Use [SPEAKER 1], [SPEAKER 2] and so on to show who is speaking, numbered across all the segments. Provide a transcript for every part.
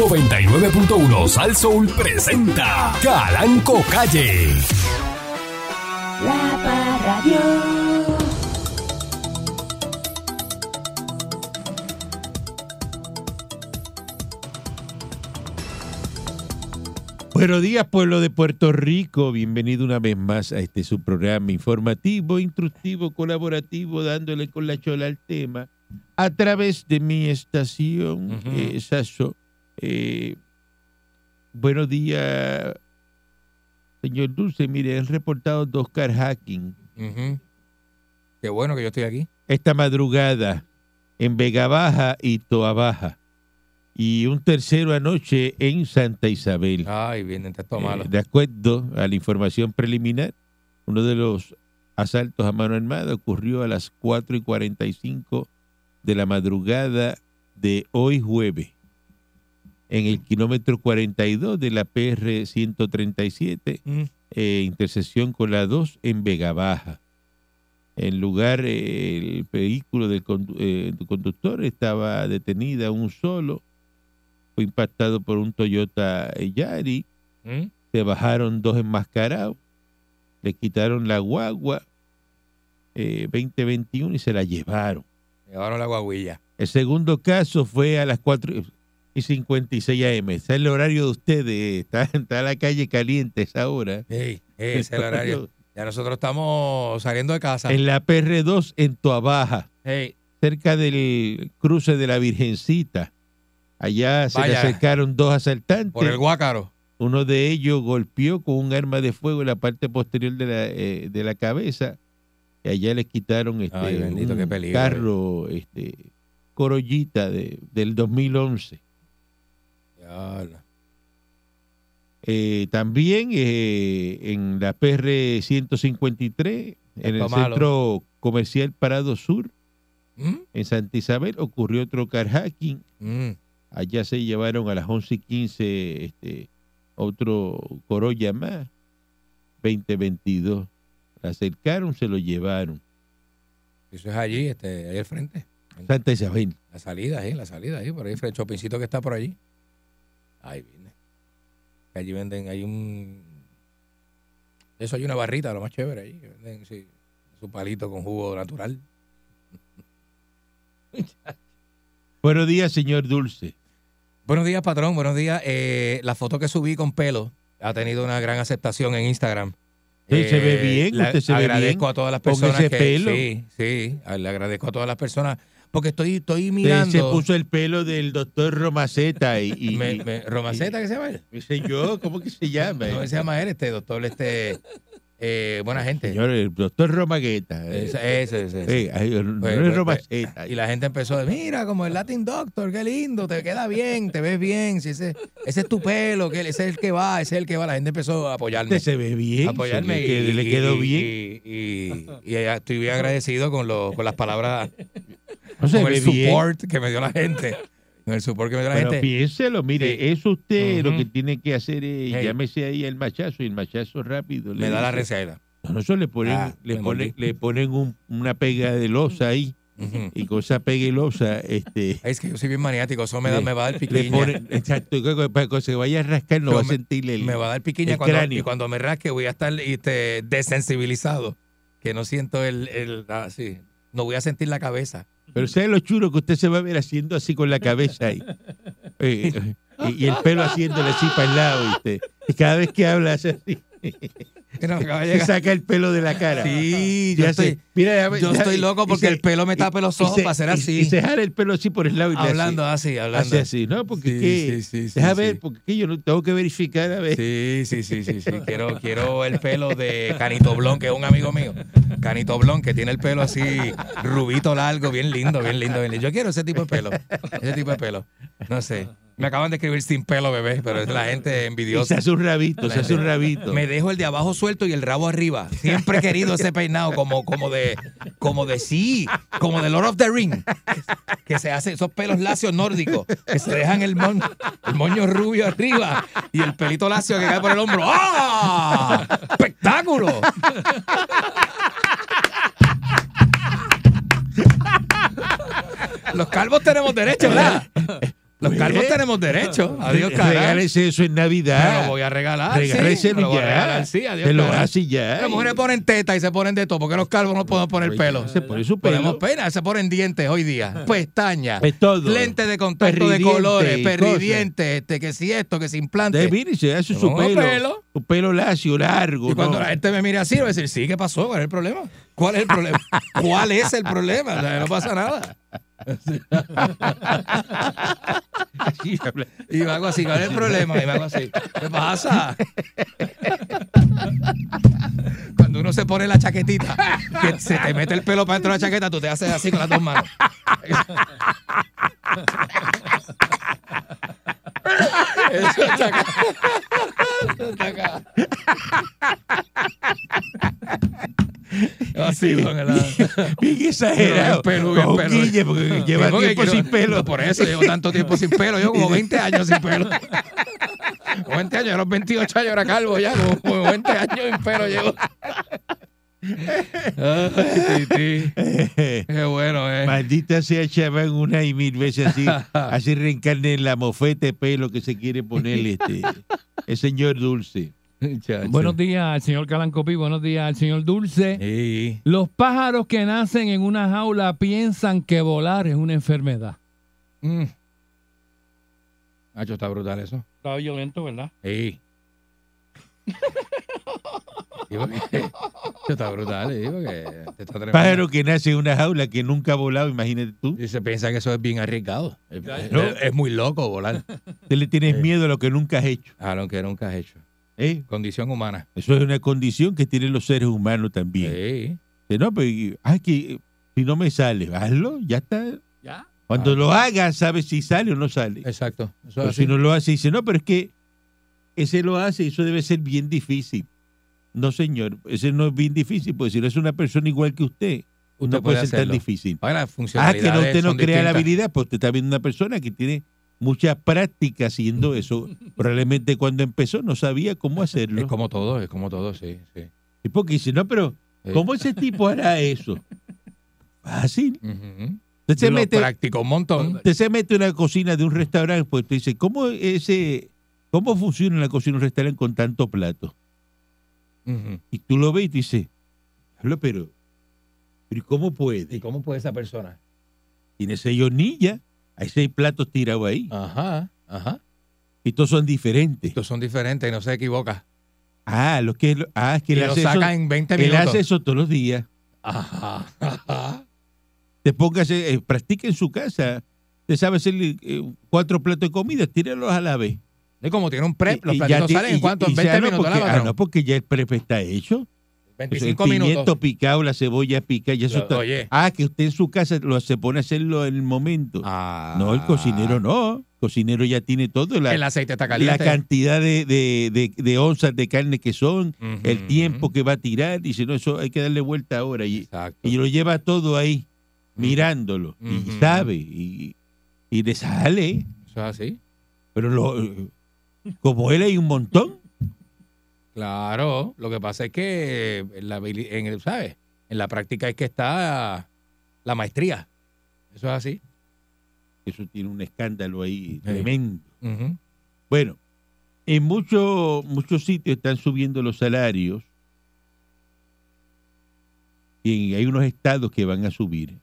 [SPEAKER 1] 99.1 Sal Soul presenta Calanco Calle.
[SPEAKER 2] La Parradio.
[SPEAKER 3] Buenos días, pueblo de Puerto Rico. Bienvenido una vez más a este su programa informativo, instructivo, colaborativo, dándole con la chola al tema a través de mi estación,
[SPEAKER 4] Ujú.
[SPEAKER 3] eh, Saso. Eh, buenos días, señor Dulce. Mire, han reportado dos car hacking.
[SPEAKER 4] Qué bueno que yo estoy aquí.
[SPEAKER 3] esta madrugada en Vega Baja y Toa Baja. Y un tercero anoche en Santa Isabel.
[SPEAKER 4] Ay, malos.
[SPEAKER 3] Eh, de acuerdo a la información preliminar, uno de los asaltos a mano armada ocurrió a las 4 y 45 de la madrugada de hoy jueves en el kilómetro 42 de la PR 137,
[SPEAKER 4] Mm.
[SPEAKER 3] eh, intersección con la 2 en Vega Baja. En lugar, eh, el vehículo del condu- eh, conductor estaba detenida un solo, fue impactado por un Toyota Yari,
[SPEAKER 4] ¿Mm?
[SPEAKER 3] se bajaron dos enmascarados, le quitaron la guagua eh, 2021 y se la llevaron.
[SPEAKER 4] Llevaron la guaguilla.
[SPEAKER 3] El segundo caso fue a las 4 y 56 AM. Ese es el horario de ustedes. Está, está la calle caliente esa hora.
[SPEAKER 4] Ese es el horario. Ya nosotros estamos saliendo de casa.
[SPEAKER 3] En la PR2 en Toabaja,
[SPEAKER 4] Ey,
[SPEAKER 3] cerca del cruce de la Virgencita. Allá se le acercaron dos asaltantes.
[SPEAKER 4] por el guácaro.
[SPEAKER 3] Uno de ellos golpeó con un arma de fuego en la parte posterior de la, eh, de la cabeza. Y allá le quitaron este,
[SPEAKER 4] Ay, bendito,
[SPEAKER 3] un
[SPEAKER 4] qué peligro,
[SPEAKER 3] carro este, Corollita de, del 2011. Eh, también eh, en la PR 153, en el
[SPEAKER 4] malo.
[SPEAKER 3] centro comercial Parado Sur,
[SPEAKER 4] ¿Mm?
[SPEAKER 3] en Santa Isabel, ocurrió otro car hacking.
[SPEAKER 4] Mm.
[SPEAKER 3] Allá se llevaron a las 11 y 15 este, otro Corolla más, 2022. La acercaron, se lo llevaron.
[SPEAKER 4] Eso es allí, este, ahí al frente. En
[SPEAKER 3] Santa Isabel.
[SPEAKER 4] La salida, ahí, la salida, ahí, por ahí, el chopincito que está por allí. Ahí viene. Allí venden, hay un. Eso hay una barrita, lo más chévere ahí. venden, sí, su palito con jugo natural.
[SPEAKER 3] Buenos días, señor Dulce.
[SPEAKER 4] Buenos días, patrón. Buenos días. Eh, la foto que subí con pelo ha tenido una gran aceptación en Instagram.
[SPEAKER 3] Sí, se ve bien,
[SPEAKER 4] la-
[SPEAKER 3] usted se ve
[SPEAKER 4] agradezco
[SPEAKER 3] bien
[SPEAKER 4] a todas las personas que
[SPEAKER 3] pelo.
[SPEAKER 4] sí, sí, le agradezco a todas las personas porque estoy estoy mirando
[SPEAKER 3] se puso el pelo del doctor Romaceta y, y-
[SPEAKER 4] me,
[SPEAKER 3] y-
[SPEAKER 4] me- Romaceta, ¿qué se llama él?
[SPEAKER 3] dice yo, ¿cómo que se llama?
[SPEAKER 4] No, se llama él, este doctor, este eh, buena gente.
[SPEAKER 3] Señor, el doctor Romagueta. eh,
[SPEAKER 4] Ese, ese, ese,
[SPEAKER 3] eh, ay, no es Romaceta.
[SPEAKER 4] Y la gente empezó a decir, mira, como el Latin Doctor, qué lindo, te queda bien, te ves bien, si ese, ese es tu pelo, que ese es el que va, ese es el que va. La gente empezó a apoyarme.
[SPEAKER 3] Usted se ve bien.
[SPEAKER 4] apoyarme
[SPEAKER 3] se le,
[SPEAKER 4] y,
[SPEAKER 3] quedó
[SPEAKER 4] y-
[SPEAKER 3] bien.
[SPEAKER 4] Y, y- y estoy bien agradecido con, lo- con las palabras,
[SPEAKER 3] no se
[SPEAKER 4] con el
[SPEAKER 3] bien.
[SPEAKER 4] support que me dio la gente. Con el support que me dio la
[SPEAKER 3] Pero
[SPEAKER 4] gente.
[SPEAKER 3] piénselo, mire,
[SPEAKER 4] Sí.
[SPEAKER 3] eso usted lo que tiene que hacer es,
[SPEAKER 4] Hey.
[SPEAKER 3] llámese ahí el machazo y el machazo rápido. le
[SPEAKER 4] Me da la receta.
[SPEAKER 3] No, no, eso le ponen,
[SPEAKER 4] Ah,
[SPEAKER 3] le ponen, le ponen un- una pega de losa ahí
[SPEAKER 4] Ujú.
[SPEAKER 3] y con esa pega de losa, este,
[SPEAKER 4] Es que yo soy bien maniático, eso me, da,
[SPEAKER 3] Le-
[SPEAKER 4] me va a dar piquiña.
[SPEAKER 3] exacto, para que se vaya a rascar no
[SPEAKER 4] Yo
[SPEAKER 3] va a sentir el,
[SPEAKER 4] me va a dar piquiña cuando, y cuando me rasque voy a estar este, desensibilizado, que no siento el, el ah, sí, no voy a sentir la cabeza.
[SPEAKER 3] Pero ¿sabe lo chulo que usted se va a ver haciendo así con la cabeza ahí? Eh, eh, y, y el pelo haciéndole así para el lado, ¿viste? Y cada vez que habla hace así, Se saca el pelo de la cara.
[SPEAKER 4] Sí, yo
[SPEAKER 3] hace-
[SPEAKER 4] estoy,
[SPEAKER 3] mira, ya-
[SPEAKER 4] yo
[SPEAKER 3] ya-
[SPEAKER 4] estoy loco porque
[SPEAKER 3] se-
[SPEAKER 4] el pelo me tapa los ojos
[SPEAKER 3] se-
[SPEAKER 4] para hacer así.
[SPEAKER 3] Y, se jala el pelo así por el lado y
[SPEAKER 4] hablando así, hablando.
[SPEAKER 3] Hace así, ¿no? Porque
[SPEAKER 4] Sí,
[SPEAKER 3] ¿qué?
[SPEAKER 4] sí, sí,
[SPEAKER 3] Deja ver, porque yo tengo que verificar a ver.
[SPEAKER 4] Sí, sí, sí, sí, sí. Quiero, quiero el pelo de Canito Blon, que es un amigo mío. Canito Blon, que tiene el pelo así, rubito largo, bien lindo, bien lindo, bien lindo. Yo quiero ese tipo de pelo. Ese tipo de pelo. No sé. Me acaban de escribir sin pelo, bebé, pero es la gente
[SPEAKER 3] Y se
[SPEAKER 4] envidiosa.
[SPEAKER 3] hace un rabito, se hace un rabito.
[SPEAKER 4] Me dejo el de abajo suelto y el rabo arriba. Siempre he querido ese peinado como, como de, como de sí, como de Lord of the Ring. Que se hace esos pelos lacios nórdicos, que se dejan el moño rubio arriba y el pelito lacio que cae por el hombro. ¡Ah! ¡Espectáculo! Los calvos tenemos derecho, ¿verdad? Los
[SPEAKER 3] Pues,
[SPEAKER 4] calvos tenemos derecho. Adiós, carajo.
[SPEAKER 3] Regálese eso en Navidad.
[SPEAKER 4] Me lo voy a regalar. sí,
[SPEAKER 3] Regáleselo
[SPEAKER 4] lo a
[SPEAKER 3] ya.
[SPEAKER 4] regalar, sí, adiós,
[SPEAKER 3] Te lo hace ya.
[SPEAKER 4] Las mujeres ponen teta y se ponen de todo. porque los calvos no podemos poner pelo?
[SPEAKER 3] Se pone su
[SPEAKER 4] Ponemos
[SPEAKER 3] pelo.
[SPEAKER 4] pena, se ponen dientes hoy día. Pestañas.
[SPEAKER 3] Es todo.
[SPEAKER 4] Lentes de contacto de colores, perridientes, este, que si esto, que si implante.
[SPEAKER 3] Mire, se hace su pelo,
[SPEAKER 4] pelo.
[SPEAKER 3] Su pelo lacio, largo.
[SPEAKER 4] Y cuando
[SPEAKER 3] ¿no?
[SPEAKER 4] la gente me mire así, va a decir, sí, ¿qué pasó? ¿Cuál es el problema? ¿Cuál es el problema? ¿Cuál es el problema? O sea, no pasa nada. Y hago así, ¿cuál es el problema? Y hago así. ¿Qué pasa? Cuando uno se pone la chaquetita, que se te mete el pelo para dentro de la chaqueta, tú te haces así con las dos manos. Eso está acá. Eso está acá. Así, con el-
[SPEAKER 3] Bien exagerado.
[SPEAKER 4] Bien pelo, bien pelo.
[SPEAKER 3] Guille, porque lleva
[SPEAKER 4] Sí, porque
[SPEAKER 3] tiempo
[SPEAKER 4] quiero-
[SPEAKER 3] sin pelo.
[SPEAKER 4] Por eso llevo tanto tiempo sin pelo. Yo como 20 años sin pelo. Como 20 años, a los 28 años era calvo ya. Como, como 20 años sin pelo llevo. Ay, tití. Qué bueno, eh.
[SPEAKER 3] Maldita sea chaval una y mil veces así, así reencarne en la mofeta de pelo que se quiere poner este, el señor Dulce.
[SPEAKER 2] Buenos días al señor Calancopi, buenos días al señor Dulce.
[SPEAKER 4] Sí.
[SPEAKER 2] Los pájaros que nacen en una jaula piensan que volar es una enfermedad.
[SPEAKER 4] Mm. Nacho, está brutal eso.
[SPEAKER 2] Está violento, ¿verdad?
[SPEAKER 4] Sí. Sí, porque- Eso está brutal, sí, porque está tremendo.
[SPEAKER 3] Pájaro que nace en una jaula que nunca ha volado, imagínate tú.
[SPEAKER 4] Y se piensa que eso es bien arriesgado. Es,
[SPEAKER 3] ¿no?
[SPEAKER 4] es- es muy loco volar.
[SPEAKER 3] Te le tienes miedo a lo que nunca has hecho.
[SPEAKER 4] A lo que nunca has hecho.
[SPEAKER 3] ¿Eh?
[SPEAKER 4] Condición humana.
[SPEAKER 3] Eso es una condición que tienen los seres humanos también.
[SPEAKER 4] Sí.
[SPEAKER 3] No, pero ay, que si no me sale, hazlo, ya está.
[SPEAKER 2] Ya.
[SPEAKER 3] Cuando
[SPEAKER 4] Ah.
[SPEAKER 3] lo hagas, sabes si sale o no sale.
[SPEAKER 4] Exacto. Eso
[SPEAKER 3] Pero si no lo hace, dice, no, pero es que ese lo hace y eso debe ser bien difícil. No, señor, ese no es bien difícil, porque si no es una persona igual que usted,
[SPEAKER 4] Usted
[SPEAKER 3] no puede,
[SPEAKER 4] puede
[SPEAKER 3] ser tan difícil.
[SPEAKER 4] Ahora,
[SPEAKER 3] Ah, que no, usted no crea la habilidad, pues usted está viendo una persona que tiene mucha práctica haciendo eso. Probablemente cuando empezó no sabía cómo hacerlo.
[SPEAKER 4] Es como todo, es como todo, sí. sí.
[SPEAKER 3] Y porque dice, no, pero. ¿cómo ese tipo hará eso? Fácil.
[SPEAKER 4] Ujú.
[SPEAKER 3] Usted se
[SPEAKER 4] Lo
[SPEAKER 3] mete,
[SPEAKER 4] practicó un montón.
[SPEAKER 3] usted se mete en la cocina de un restaurante, pues usted dice, ¿cómo ese, cómo funciona la cocina de un restaurante con tanto plato? Y tú lo ves y tú dices, "Hablo, pero, pero ¿y cómo puede?
[SPEAKER 4] ¿Y cómo puede esa persona?
[SPEAKER 3] Tiene seis hornillas, hay seis platos tirados ahí,
[SPEAKER 4] Ajá, ajá.
[SPEAKER 3] y todos son diferentes.
[SPEAKER 4] Estos son diferentes y no se equivoca.
[SPEAKER 3] Ah, lo que, ah, es que
[SPEAKER 4] Y
[SPEAKER 3] él
[SPEAKER 4] lo
[SPEAKER 3] hace, eso,
[SPEAKER 4] saca en 20
[SPEAKER 3] él
[SPEAKER 4] minutos.
[SPEAKER 3] hace eso todos los días.
[SPEAKER 4] Ajá, ajá.
[SPEAKER 3] Te póngase, eh, practique en su casa. Usted sabe hacer eh, cuatro platos de comida, tíralos a la vez.
[SPEAKER 4] Y como tiene un prep, los
[SPEAKER 3] Y-
[SPEAKER 4] platitos
[SPEAKER 3] ti-
[SPEAKER 4] salen en cuánto, en
[SPEAKER 3] ya
[SPEAKER 4] 20
[SPEAKER 3] no,
[SPEAKER 4] minutos.
[SPEAKER 3] porque,
[SPEAKER 4] la
[SPEAKER 3] ah, no, porque ya el prep está hecho. Pues
[SPEAKER 4] 25
[SPEAKER 3] el pimiento
[SPEAKER 4] minutos.
[SPEAKER 3] picado, la cebolla picada, y eso
[SPEAKER 4] Lo-
[SPEAKER 3] está-
[SPEAKER 4] oye.
[SPEAKER 3] Ah, que usted en su casa lo, se pone a hacerlo en el momento.
[SPEAKER 4] Ah.
[SPEAKER 3] No, el cocinero no. El cocinero ya tiene todo. La,
[SPEAKER 4] El aceite está
[SPEAKER 3] la
[SPEAKER 4] caliente.
[SPEAKER 3] cantidad de, de- de- de onzas de carne que son, el tiempo que va a tirar. Dice, no, eso hay que darle vuelta ahora. Y, y lo lleva todo ahí, mirándolo. Y sabe. Y, y le sale.
[SPEAKER 4] Eso es así.
[SPEAKER 3] Pero lo, como él hay un montón.
[SPEAKER 4] Claro. Lo que pasa es que en la, en el, ¿sabes? En la práctica es que está la maestría. Eso es así.
[SPEAKER 3] Eso tiene un escándalo ahí tremendo. Bueno, en muchos muchos sitios están subiendo los salarios y hay unos estados que van a subir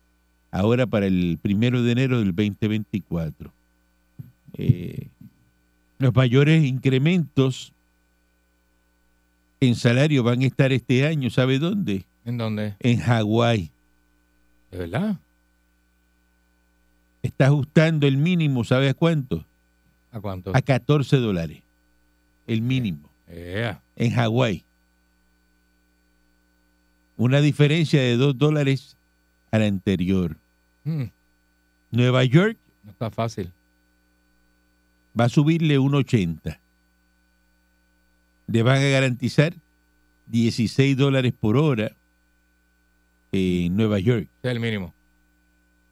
[SPEAKER 3] ahora para el primero de enero del 2024. Eh, los mayores incrementos en salario van a estar este año, ¿sabe dónde?
[SPEAKER 4] ¿En dónde?
[SPEAKER 3] En Hawái.
[SPEAKER 4] ¿De verdad?
[SPEAKER 3] Está ajustando el mínimo, ¿sabe a cuánto?
[SPEAKER 4] ¿A cuánto?
[SPEAKER 3] A 14 dólares. El mínimo.
[SPEAKER 4] Ea.
[SPEAKER 3] en Hawái. Una diferencia de 2 dólares a la anterior.
[SPEAKER 4] Mm,
[SPEAKER 3] Nueva York
[SPEAKER 4] no está fácil.
[SPEAKER 3] va a subirle 1.80. Le van a garantizar 16 dólares por hora en Nueva York.
[SPEAKER 4] Es el mínimo.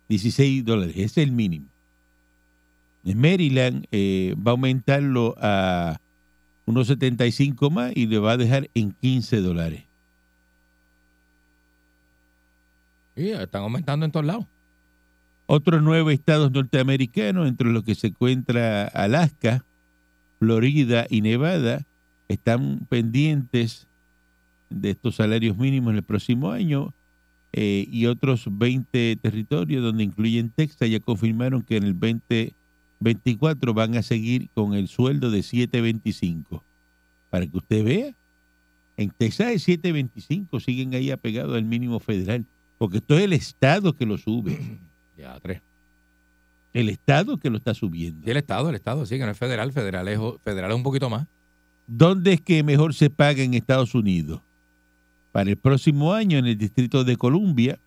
[SPEAKER 3] 16 dólares, es el mínimo. En Maryland eh, va a aumentarlo a unos 75 más y le va a dejar en 15 dólares.
[SPEAKER 4] Sí, están aumentando en todos lados.
[SPEAKER 3] Otros nueve estados norteamericanos, entre los que se encuentra Alaska, Florida y Nevada, están pendientes de estos salarios mínimos en el próximo año eh, y otros 20 territorios donde incluyen Texas ya confirmaron que en el 2024 van a seguir con el sueldo de 7.25. Para que usted vea, en Texas es 7.25, siguen ahí apegados al mínimo federal, porque esto es el Estado que lo sube,
[SPEAKER 4] Ya, tres.
[SPEAKER 3] el Estado que lo está subiendo.
[SPEAKER 4] Y el Estado, el Estado, sí, que no es federal, federal es, federal es un poquito más.
[SPEAKER 3] ¿Dónde es que mejor se paga en Estados Unidos? Para el próximo año en el Distrito de Columbia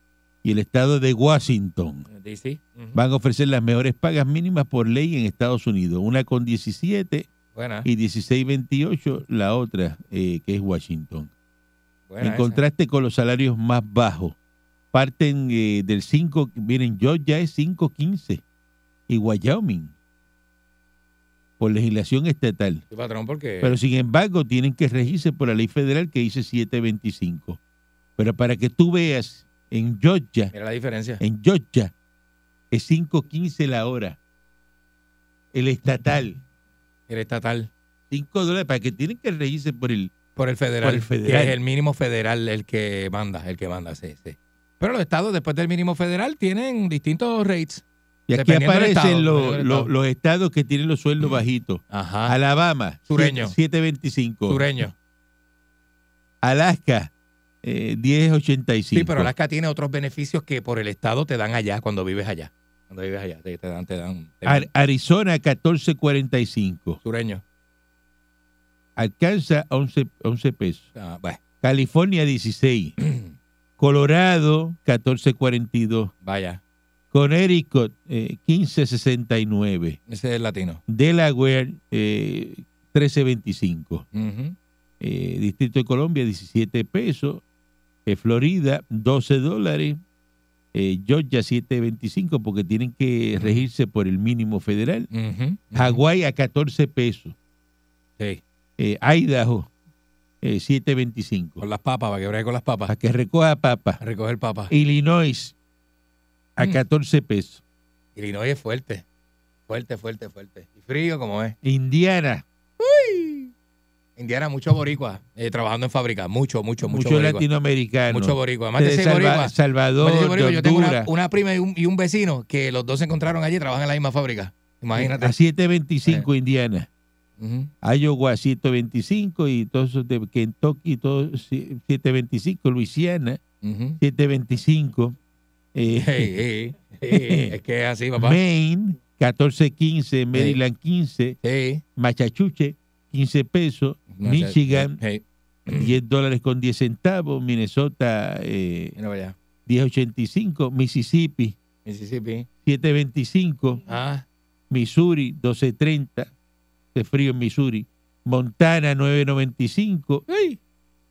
[SPEAKER 3] y el Estado de Washington.
[SPEAKER 4] DC.
[SPEAKER 3] Van a ofrecer las mejores pagas mínimas por ley en Estados Unidos, una con 17
[SPEAKER 4] Buena,
[SPEAKER 3] y 16.28 la otra, eh, que es Washington.
[SPEAKER 4] buena
[SPEAKER 3] en
[SPEAKER 4] esa.
[SPEAKER 3] contraste con los salarios más bajos. Parten eh, del 5, miren, Georgia es 5.15 y Wyoming por legislación estatal.
[SPEAKER 4] Sí, patrón, porque
[SPEAKER 3] Pero sin embargo tienen que regirse por la ley federal que dice 7.25. Pero para que tú veas, en Georgia,
[SPEAKER 4] mira la diferencia.
[SPEAKER 3] en Georgia, es 5.15 la hora. El estatal,
[SPEAKER 4] El estatal.
[SPEAKER 3] 5 dólares, para que tienen que regirse por el...
[SPEAKER 4] Por el federal.
[SPEAKER 3] Por el federal.
[SPEAKER 4] Que es el mínimo federal el que manda, el que manda, sí, sí. Pero los estados, después del mínimo federal, tienen distintos rates.
[SPEAKER 3] Y aquí aparecen los, los-
[SPEAKER 4] estado.
[SPEAKER 3] los estados que tienen los sueldos bajitos.
[SPEAKER 4] Ajá.
[SPEAKER 3] Alabama,
[SPEAKER 4] Sureño.
[SPEAKER 3] 7.25.
[SPEAKER 4] Sureño.
[SPEAKER 3] Alaska, eh, 10.85.
[SPEAKER 4] Sí, pero Alaska tiene otros beneficios que por el estado te dan allá cuando vives allá. Cuando vives allá, te, te dan, te dan. te
[SPEAKER 3] Ar- Arizona, 14.45.
[SPEAKER 4] sureño.
[SPEAKER 3] Alcanza 11, 11 pesos.
[SPEAKER 4] Ah, bueno,
[SPEAKER 3] California, 16. Colorado, 14.42.
[SPEAKER 4] vaya,
[SPEAKER 3] Connecticut, eh, 15.69.
[SPEAKER 4] ese es el latino.
[SPEAKER 3] Delaware, eh, 13.25.
[SPEAKER 4] Ujú.
[SPEAKER 3] Eh, Distrito de Colombia, 17 pesos. Eh, Florida, 12 dólares. Eh, Georgia, 7.25 porque tienen que regirse por el mínimo federal.
[SPEAKER 4] Ujú, ujú.
[SPEAKER 3] Hawái a 14 pesos.
[SPEAKER 4] Sí,
[SPEAKER 3] Eh, Idaho, eh, 7.25.
[SPEAKER 4] con las papas, para que con las papas.
[SPEAKER 3] Para que recoja papa.
[SPEAKER 4] A recoger papas.
[SPEAKER 3] Illinois, a
[SPEAKER 4] Mm.
[SPEAKER 3] 14 pesos.
[SPEAKER 4] Illinois es fuerte. Fuerte, fuerte, fuerte. Y frío como es.
[SPEAKER 3] Indiana,
[SPEAKER 4] Indiana, mucho boricua eh, trabajando en fábrica. Mucho, mucho, mucho,
[SPEAKER 3] mucho latinoamericano.
[SPEAKER 4] Mucho boricua. Además de
[SPEAKER 3] de
[SPEAKER 4] ser
[SPEAKER 3] Salva-
[SPEAKER 4] boricua,
[SPEAKER 3] Salvador,
[SPEAKER 4] de boricua, yo tengo una,
[SPEAKER 3] Honduras.
[SPEAKER 4] una prima y un, y un vecino que los dos se encontraron allí y trabajan en la misma fábrica. Imagínate.
[SPEAKER 3] A 7.25
[SPEAKER 4] Eh.
[SPEAKER 3] Indiana.
[SPEAKER 4] Ujú.
[SPEAKER 3] Iowa 725 y todos esos de Kentucky, todos 725, Luisiana
[SPEAKER 4] Ujú.
[SPEAKER 3] 725, eh,
[SPEAKER 4] Hey, hey, hey, es que es así, papá.
[SPEAKER 3] Maine 1415, Maryland 15,
[SPEAKER 4] Sí.
[SPEAKER 3] Machachuche 15 pesos,
[SPEAKER 4] No
[SPEAKER 3] Michigan
[SPEAKER 4] hey,
[SPEAKER 3] 10 dólares con 10 centavos, Minnesota eh,
[SPEAKER 4] allá.
[SPEAKER 3] 1085, Mississippi
[SPEAKER 4] Mississippi.
[SPEAKER 3] 725,
[SPEAKER 4] Ah,
[SPEAKER 3] Missouri 1230, de frío en Missouri, Montana 995,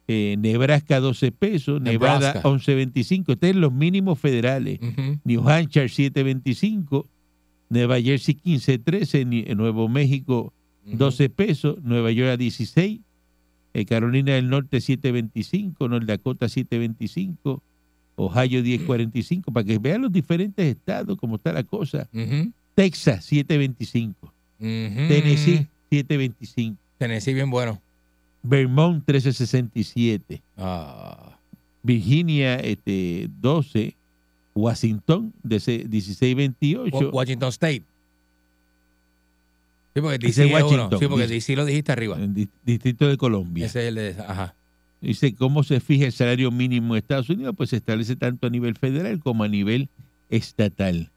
[SPEAKER 3] eh, Nebraska 12 pesos, Nevada
[SPEAKER 4] Nebraska.
[SPEAKER 3] 11.25. Estos son los mínimos federales. New Hampshire 7.25, Nueva Jersey 15.13, Ni- eh, Nuevo México 12 pesos, Nueva York a 16, eh, Carolina del Norte 7.25, North Dakota 7.25, Ohio 10.45, para que vean los diferentes estados cómo está la cosa.
[SPEAKER 4] Ujú.
[SPEAKER 3] Texas 7.25,
[SPEAKER 4] Ujú.
[SPEAKER 3] Tennessee 7.25,
[SPEAKER 4] Tennessee bien bueno.
[SPEAKER 3] Vermont 13.67.
[SPEAKER 4] Ah,
[SPEAKER 3] Virginia este, 12, Washington de ese 1628,
[SPEAKER 4] Wa- Washington State. Sí, porque DC
[SPEAKER 3] es. Washington.
[SPEAKER 4] Sí, porque DC lo dijiste arriba.
[SPEAKER 3] Distrito de Colombia.
[SPEAKER 4] Ese es el de... Ajá.
[SPEAKER 3] Dice, ¿cómo se fija el salario mínimo en Estados Unidos? Pues se establece tanto a nivel federal como a nivel estatal.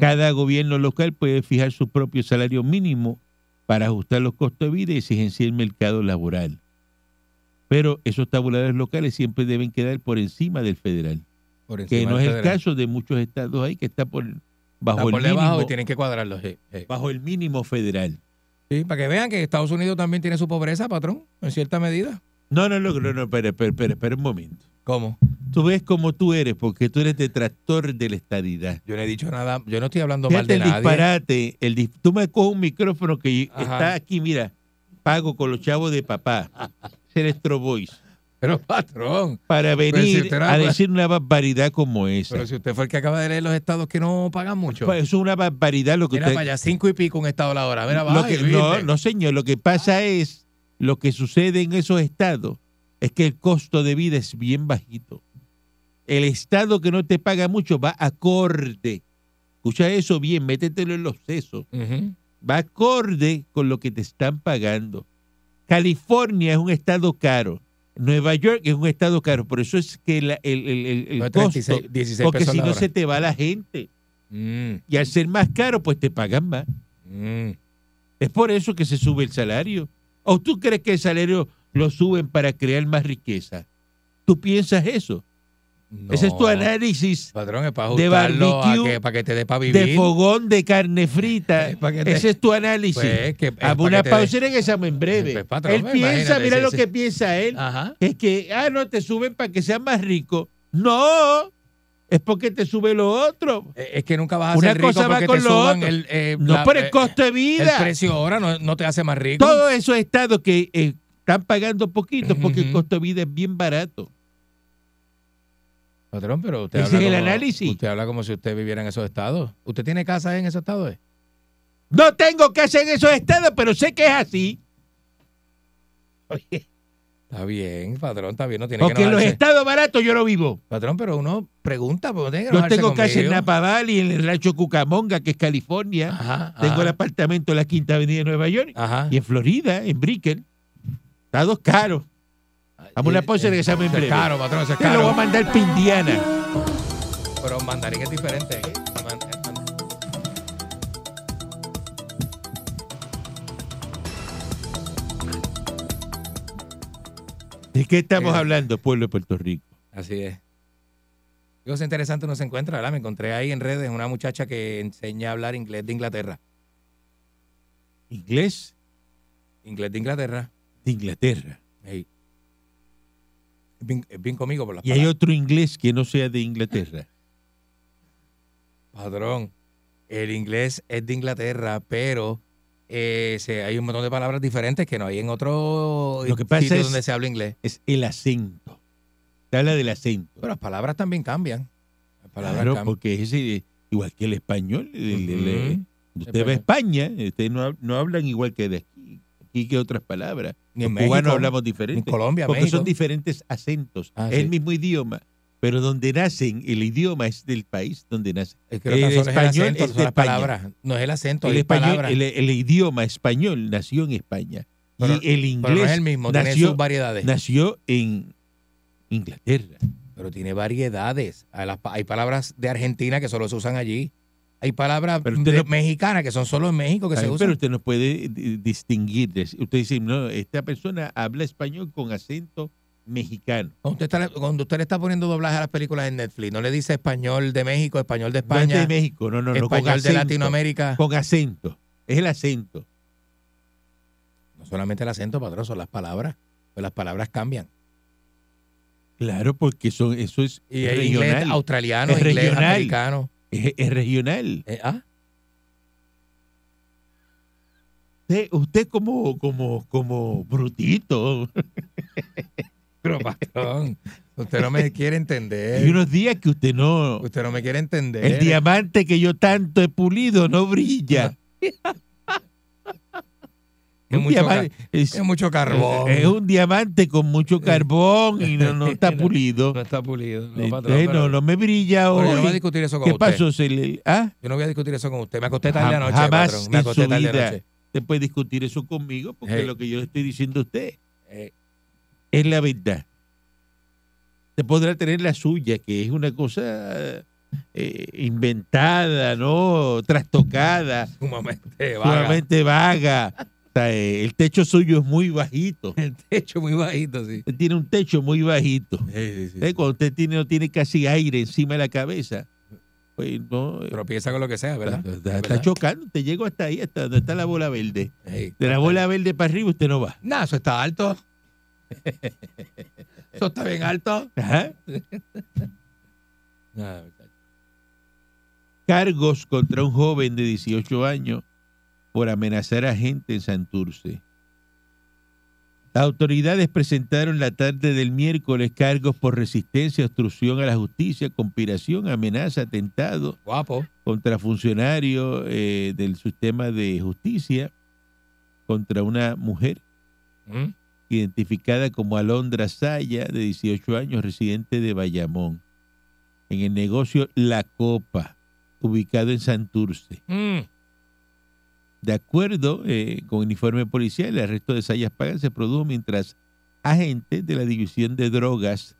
[SPEAKER 3] Cada gobierno local puede fijar su propio salario mínimo para ajustar los costos de vida y exigencia el mercado laboral. Pero esos tabuladores locales siempre deben quedar por encima del federal,
[SPEAKER 4] Por
[SPEAKER 3] que no
[SPEAKER 4] del
[SPEAKER 3] es el caso de muchos estados ahí que está por bajo
[SPEAKER 4] Está por
[SPEAKER 3] el mínimo,
[SPEAKER 4] y tienen que cuadrarlo. Sí, sí.
[SPEAKER 3] bajo el mínimo federal.
[SPEAKER 4] Sí, para que vean que Estados Unidos también tiene su pobreza, patrón, en cierta medida.
[SPEAKER 3] No, no, no, no, no, espera, espera, espera, espera un momento.
[SPEAKER 4] ¿Cómo?
[SPEAKER 3] Tú ves como tú eres, porque tú eres detractor de la estadidad.
[SPEAKER 4] Yo no he dicho nada, yo no estoy hablando mal de
[SPEAKER 3] el
[SPEAKER 4] nadie.
[SPEAKER 3] disparate. El dis- tú me coges un micrófono que
[SPEAKER 4] Ajá.
[SPEAKER 3] está aquí, mira, pago con los chavos de papá. Es Electro Voice.
[SPEAKER 4] Pero patrón,
[SPEAKER 3] para
[SPEAKER 4] si
[SPEAKER 3] venir a decir una barbaridad como esa.
[SPEAKER 4] pero si usted fue el que acaba de leer los estados que no pagan mucho.
[SPEAKER 3] Pues eso es una barbaridad lo que
[SPEAKER 4] Mira
[SPEAKER 3] usted...
[SPEAKER 4] para allá, cinco y pico un estado a la hora. Mira,
[SPEAKER 3] lo que- no, no, señor. Lo que pasa es, lo que sucede en esos estados es que el costo de vida es bien bajito. El estado que no te paga mucho va acorde. Escucha eso bien, métetelo en los sesos. Va acorde con lo que te están pagando. California es un estado caro. Nueva York es un estado caro. Por eso es que la- el, el- el- el
[SPEAKER 4] No,
[SPEAKER 3] costo,
[SPEAKER 4] 36, 16
[SPEAKER 3] porque si no se te va la gente.
[SPEAKER 4] Mm,
[SPEAKER 3] Y al ser más caro, pues te pagan más.
[SPEAKER 4] mm.
[SPEAKER 3] Es por eso que se sube el salario. ¿O tú crees que el salario lo suben para crear más riqueza? ¿Tú piensas eso? Ese es tu análisis
[SPEAKER 4] Patrón, es para
[SPEAKER 3] de barbecue,
[SPEAKER 4] que, para que te dé para vivir.
[SPEAKER 3] de fogón de carne frita.
[SPEAKER 4] Te-
[SPEAKER 3] Ese es tu análisis.
[SPEAKER 4] Pues, que- es
[SPEAKER 3] una pausa y regresamos en breve.
[SPEAKER 4] Pues, patrón,
[SPEAKER 3] él piensa, mira lo que piensa él.
[SPEAKER 4] Ajá.
[SPEAKER 3] Es que, ah, no, te suben para que seas más rico. No, es porque te sube lo otro.
[SPEAKER 4] Eh, Es que nunca vas a
[SPEAKER 3] Una
[SPEAKER 4] ser rico
[SPEAKER 3] cosa va
[SPEAKER 4] porque
[SPEAKER 3] con
[SPEAKER 4] te
[SPEAKER 3] lo
[SPEAKER 4] suban
[SPEAKER 3] otro.
[SPEAKER 4] el, eh,
[SPEAKER 3] No
[SPEAKER 4] la-
[SPEAKER 3] por el
[SPEAKER 4] eh,
[SPEAKER 3] costo de
[SPEAKER 4] El
[SPEAKER 3] vida.
[SPEAKER 4] precio ahora no, no te hace más rico.
[SPEAKER 3] Todos esos estados que eh, están pagando poquito porque el costo de vida es bien barato.
[SPEAKER 4] Patrón, pero usted
[SPEAKER 3] Ese
[SPEAKER 4] habla
[SPEAKER 3] es el
[SPEAKER 4] como-
[SPEAKER 3] análisis.
[SPEAKER 4] Usted habla como si usted viviera en esos estados. ¿Usted tiene casa en esos estados?
[SPEAKER 3] No tengo casa en esos estados, pero sé que es así. Oye,
[SPEAKER 4] Está bien, patrón, está bien. No tiene
[SPEAKER 3] porque
[SPEAKER 4] que
[SPEAKER 3] en los estados baratos yo no vivo.
[SPEAKER 4] Patrón, pero uno pregunta, porque no tiene que
[SPEAKER 3] Yo tengo casa en. Napa Valley, en el rancho Cucamonga, que es California.
[SPEAKER 4] Ajá,
[SPEAKER 3] Tengo
[SPEAKER 4] ajá,
[SPEAKER 3] el apartamento en la Quinta Avenida de Nueva York.
[SPEAKER 4] Ajá.
[SPEAKER 3] Y en Florida, en Brickell. Estados caros. Vamos a una pausa y regresamos en
[SPEAKER 4] Eso es
[SPEAKER 3] breve.
[SPEAKER 4] caro, patrón, es
[SPEAKER 3] Te lo voy a
[SPEAKER 4] caro.
[SPEAKER 3] mandar para Indiana.
[SPEAKER 4] Pero mandarín es diferente. ¿eh?
[SPEAKER 3] ¿De qué estamos
[SPEAKER 4] Eh.
[SPEAKER 3] hablando, pueblo de Puerto Rico?
[SPEAKER 4] Así es. Qué cosa interesante uno se encuentra, ¿verdad? Me encontré ahí en redes una muchacha que enseña a hablar inglés de Inglaterra.
[SPEAKER 3] Inglés
[SPEAKER 4] Inglés de Inglaterra.
[SPEAKER 3] De Inglaterra.
[SPEAKER 4] Es bien, es bien conmigo por las
[SPEAKER 3] Y hay otro inglés que no sea de Inglaterra.
[SPEAKER 4] Padrón, el inglés es de Inglaterra, pero eh, se- hay un montón de palabras diferentes que no hay en otro
[SPEAKER 3] Lo que pasa
[SPEAKER 4] sitio
[SPEAKER 3] es-
[SPEAKER 4] donde se habla inglés.
[SPEAKER 3] Es el acento. Te habla del acento.
[SPEAKER 4] Pero las palabras también cambian. Las palabras
[SPEAKER 3] Claro,
[SPEAKER 4] cambian.
[SPEAKER 3] porque es eh, igual que el español. el- el- el-
[SPEAKER 4] Ujú.
[SPEAKER 3] usted va a España, ustedes no, no hablan igual que de aquí. Aquí que otras palabras.
[SPEAKER 4] Ni en
[SPEAKER 3] Los cubanos
[SPEAKER 4] México,
[SPEAKER 3] hablamos
[SPEAKER 4] en
[SPEAKER 3] diferente.
[SPEAKER 4] Colombia,
[SPEAKER 3] Porque
[SPEAKER 4] México.
[SPEAKER 3] son diferentes acentos.
[SPEAKER 4] Ah,
[SPEAKER 3] es
[SPEAKER 4] sí.
[SPEAKER 3] el mismo idioma. Pero donde nacen, el idioma es del país donde nace.
[SPEAKER 4] Es que
[SPEAKER 3] el
[SPEAKER 4] es
[SPEAKER 3] español
[SPEAKER 4] acento,
[SPEAKER 3] es de España.
[SPEAKER 4] palabras. No es el acento,
[SPEAKER 3] El,
[SPEAKER 4] es
[SPEAKER 3] español, el, el idioma español nació en España.
[SPEAKER 4] Pero-
[SPEAKER 3] y el
[SPEAKER 4] Pero
[SPEAKER 3] inglés
[SPEAKER 4] no es el mismo, tiene
[SPEAKER 3] nació,
[SPEAKER 4] sus variedades.
[SPEAKER 3] nació en Inglaterra.
[SPEAKER 4] Pero tiene variedades. Hay palabras de Argentina que solo se usan allí. Hay palabras
[SPEAKER 3] Pero
[SPEAKER 4] de-
[SPEAKER 3] no-
[SPEAKER 4] mexicanas que son solo en México que se usan.
[SPEAKER 3] Pero usted no puede di- distinguir. Usted dice, no, esta persona habla español con acento mexicano.
[SPEAKER 4] Cuando usted, está, cuando usted le está poniendo doblaje a las películas en Netflix, no le dice español de México, español de
[SPEAKER 3] No es
[SPEAKER 4] España,
[SPEAKER 3] de México, no, no, no, con
[SPEAKER 4] español de
[SPEAKER 3] acento.
[SPEAKER 4] Latinoamérica.
[SPEAKER 3] Con acento. Es el acento.
[SPEAKER 4] No solamente el acento, patrón, son las palabras. Pues las palabras cambian.
[SPEAKER 3] Claro, porque son, eso es
[SPEAKER 4] Y hay inglés
[SPEAKER 3] regional.
[SPEAKER 4] australiano,
[SPEAKER 3] Es
[SPEAKER 4] inglés
[SPEAKER 3] regional.
[SPEAKER 4] americano.
[SPEAKER 3] Es, es regional.
[SPEAKER 4] Eh, ah,
[SPEAKER 3] Usted, usted como, como, como brutito.
[SPEAKER 4] pero patrón, usted no me quiere
[SPEAKER 3] Hay
[SPEAKER 4] entender.
[SPEAKER 3] unos días que usted no.
[SPEAKER 4] Usted no me quiere entender.
[SPEAKER 3] El diamante que yo tanto he pulido no brilla.
[SPEAKER 4] Es mucho,
[SPEAKER 3] diamante- es,
[SPEAKER 4] Es mucho carbón.
[SPEAKER 3] es un diamante con mucho carbón y no, no está pulido.
[SPEAKER 4] No está pulido. No,
[SPEAKER 3] Eh,
[SPEAKER 4] patrón,
[SPEAKER 3] eh,
[SPEAKER 4] pero-
[SPEAKER 3] no, no me brilla
[SPEAKER 4] yo no voy a
[SPEAKER 3] hoy.
[SPEAKER 4] discutir eso con
[SPEAKER 3] ¿Qué
[SPEAKER 4] usted.
[SPEAKER 3] pasó? ¿Se le- ah?
[SPEAKER 4] Yo no voy a discutir eso con usted. Me acosté tarde anoche,
[SPEAKER 3] Jamás
[SPEAKER 4] patrón. Me acosté tarde
[SPEAKER 3] vida
[SPEAKER 4] anoche.
[SPEAKER 3] te puede discutir eso conmigo porque
[SPEAKER 4] Hey.
[SPEAKER 3] lo que yo le estoy diciendo a usted
[SPEAKER 4] Eh,
[SPEAKER 3] es la verdad. Te podrá tener la suya, que es una cosa eh, inventada, ¿no? Trastocada,
[SPEAKER 4] sumamente vaga.
[SPEAKER 3] sumamente vaga. Sea, eh, el techo suyo es muy bajito.
[SPEAKER 4] El techo muy bajito, sí.
[SPEAKER 3] Usted tiene un techo muy bajito.
[SPEAKER 4] Sí, sí, sí.
[SPEAKER 3] ¿Eh? Cuando usted tiene, no tiene casi aire encima de la cabeza, pues no. eh,
[SPEAKER 4] Pero piensa con lo que sea, ¿verdad?
[SPEAKER 3] Está, está- está
[SPEAKER 4] ¿Verdad?
[SPEAKER 3] chocando. Te llego hasta ahí, hasta donde está la bola verde. De la bola verde para arriba usted no va.
[SPEAKER 4] Nah, eso está alto. eso está bien alto.
[SPEAKER 3] Ajá. Cargos contra un joven de 18 años por amenazar a gente en Santurce. Las autoridades presentaron la tarde del miércoles cargos por resistencia, obstrucción a la justicia, conspiración, amenaza, atentado
[SPEAKER 4] Guapo.
[SPEAKER 3] contra funcionarios eh, del sistema de justicia, contra una mujer
[SPEAKER 4] Mm.
[SPEAKER 3] identificada como Alondra Saya, de 18 años, residente de Bayamón, en el negocio La Copa, ubicado en Santurce.
[SPEAKER 4] Mm.
[SPEAKER 3] De acuerdo eh, con el informe policial, el arresto de Sayas Pagan se produjo mientras agentes de la División de Drogas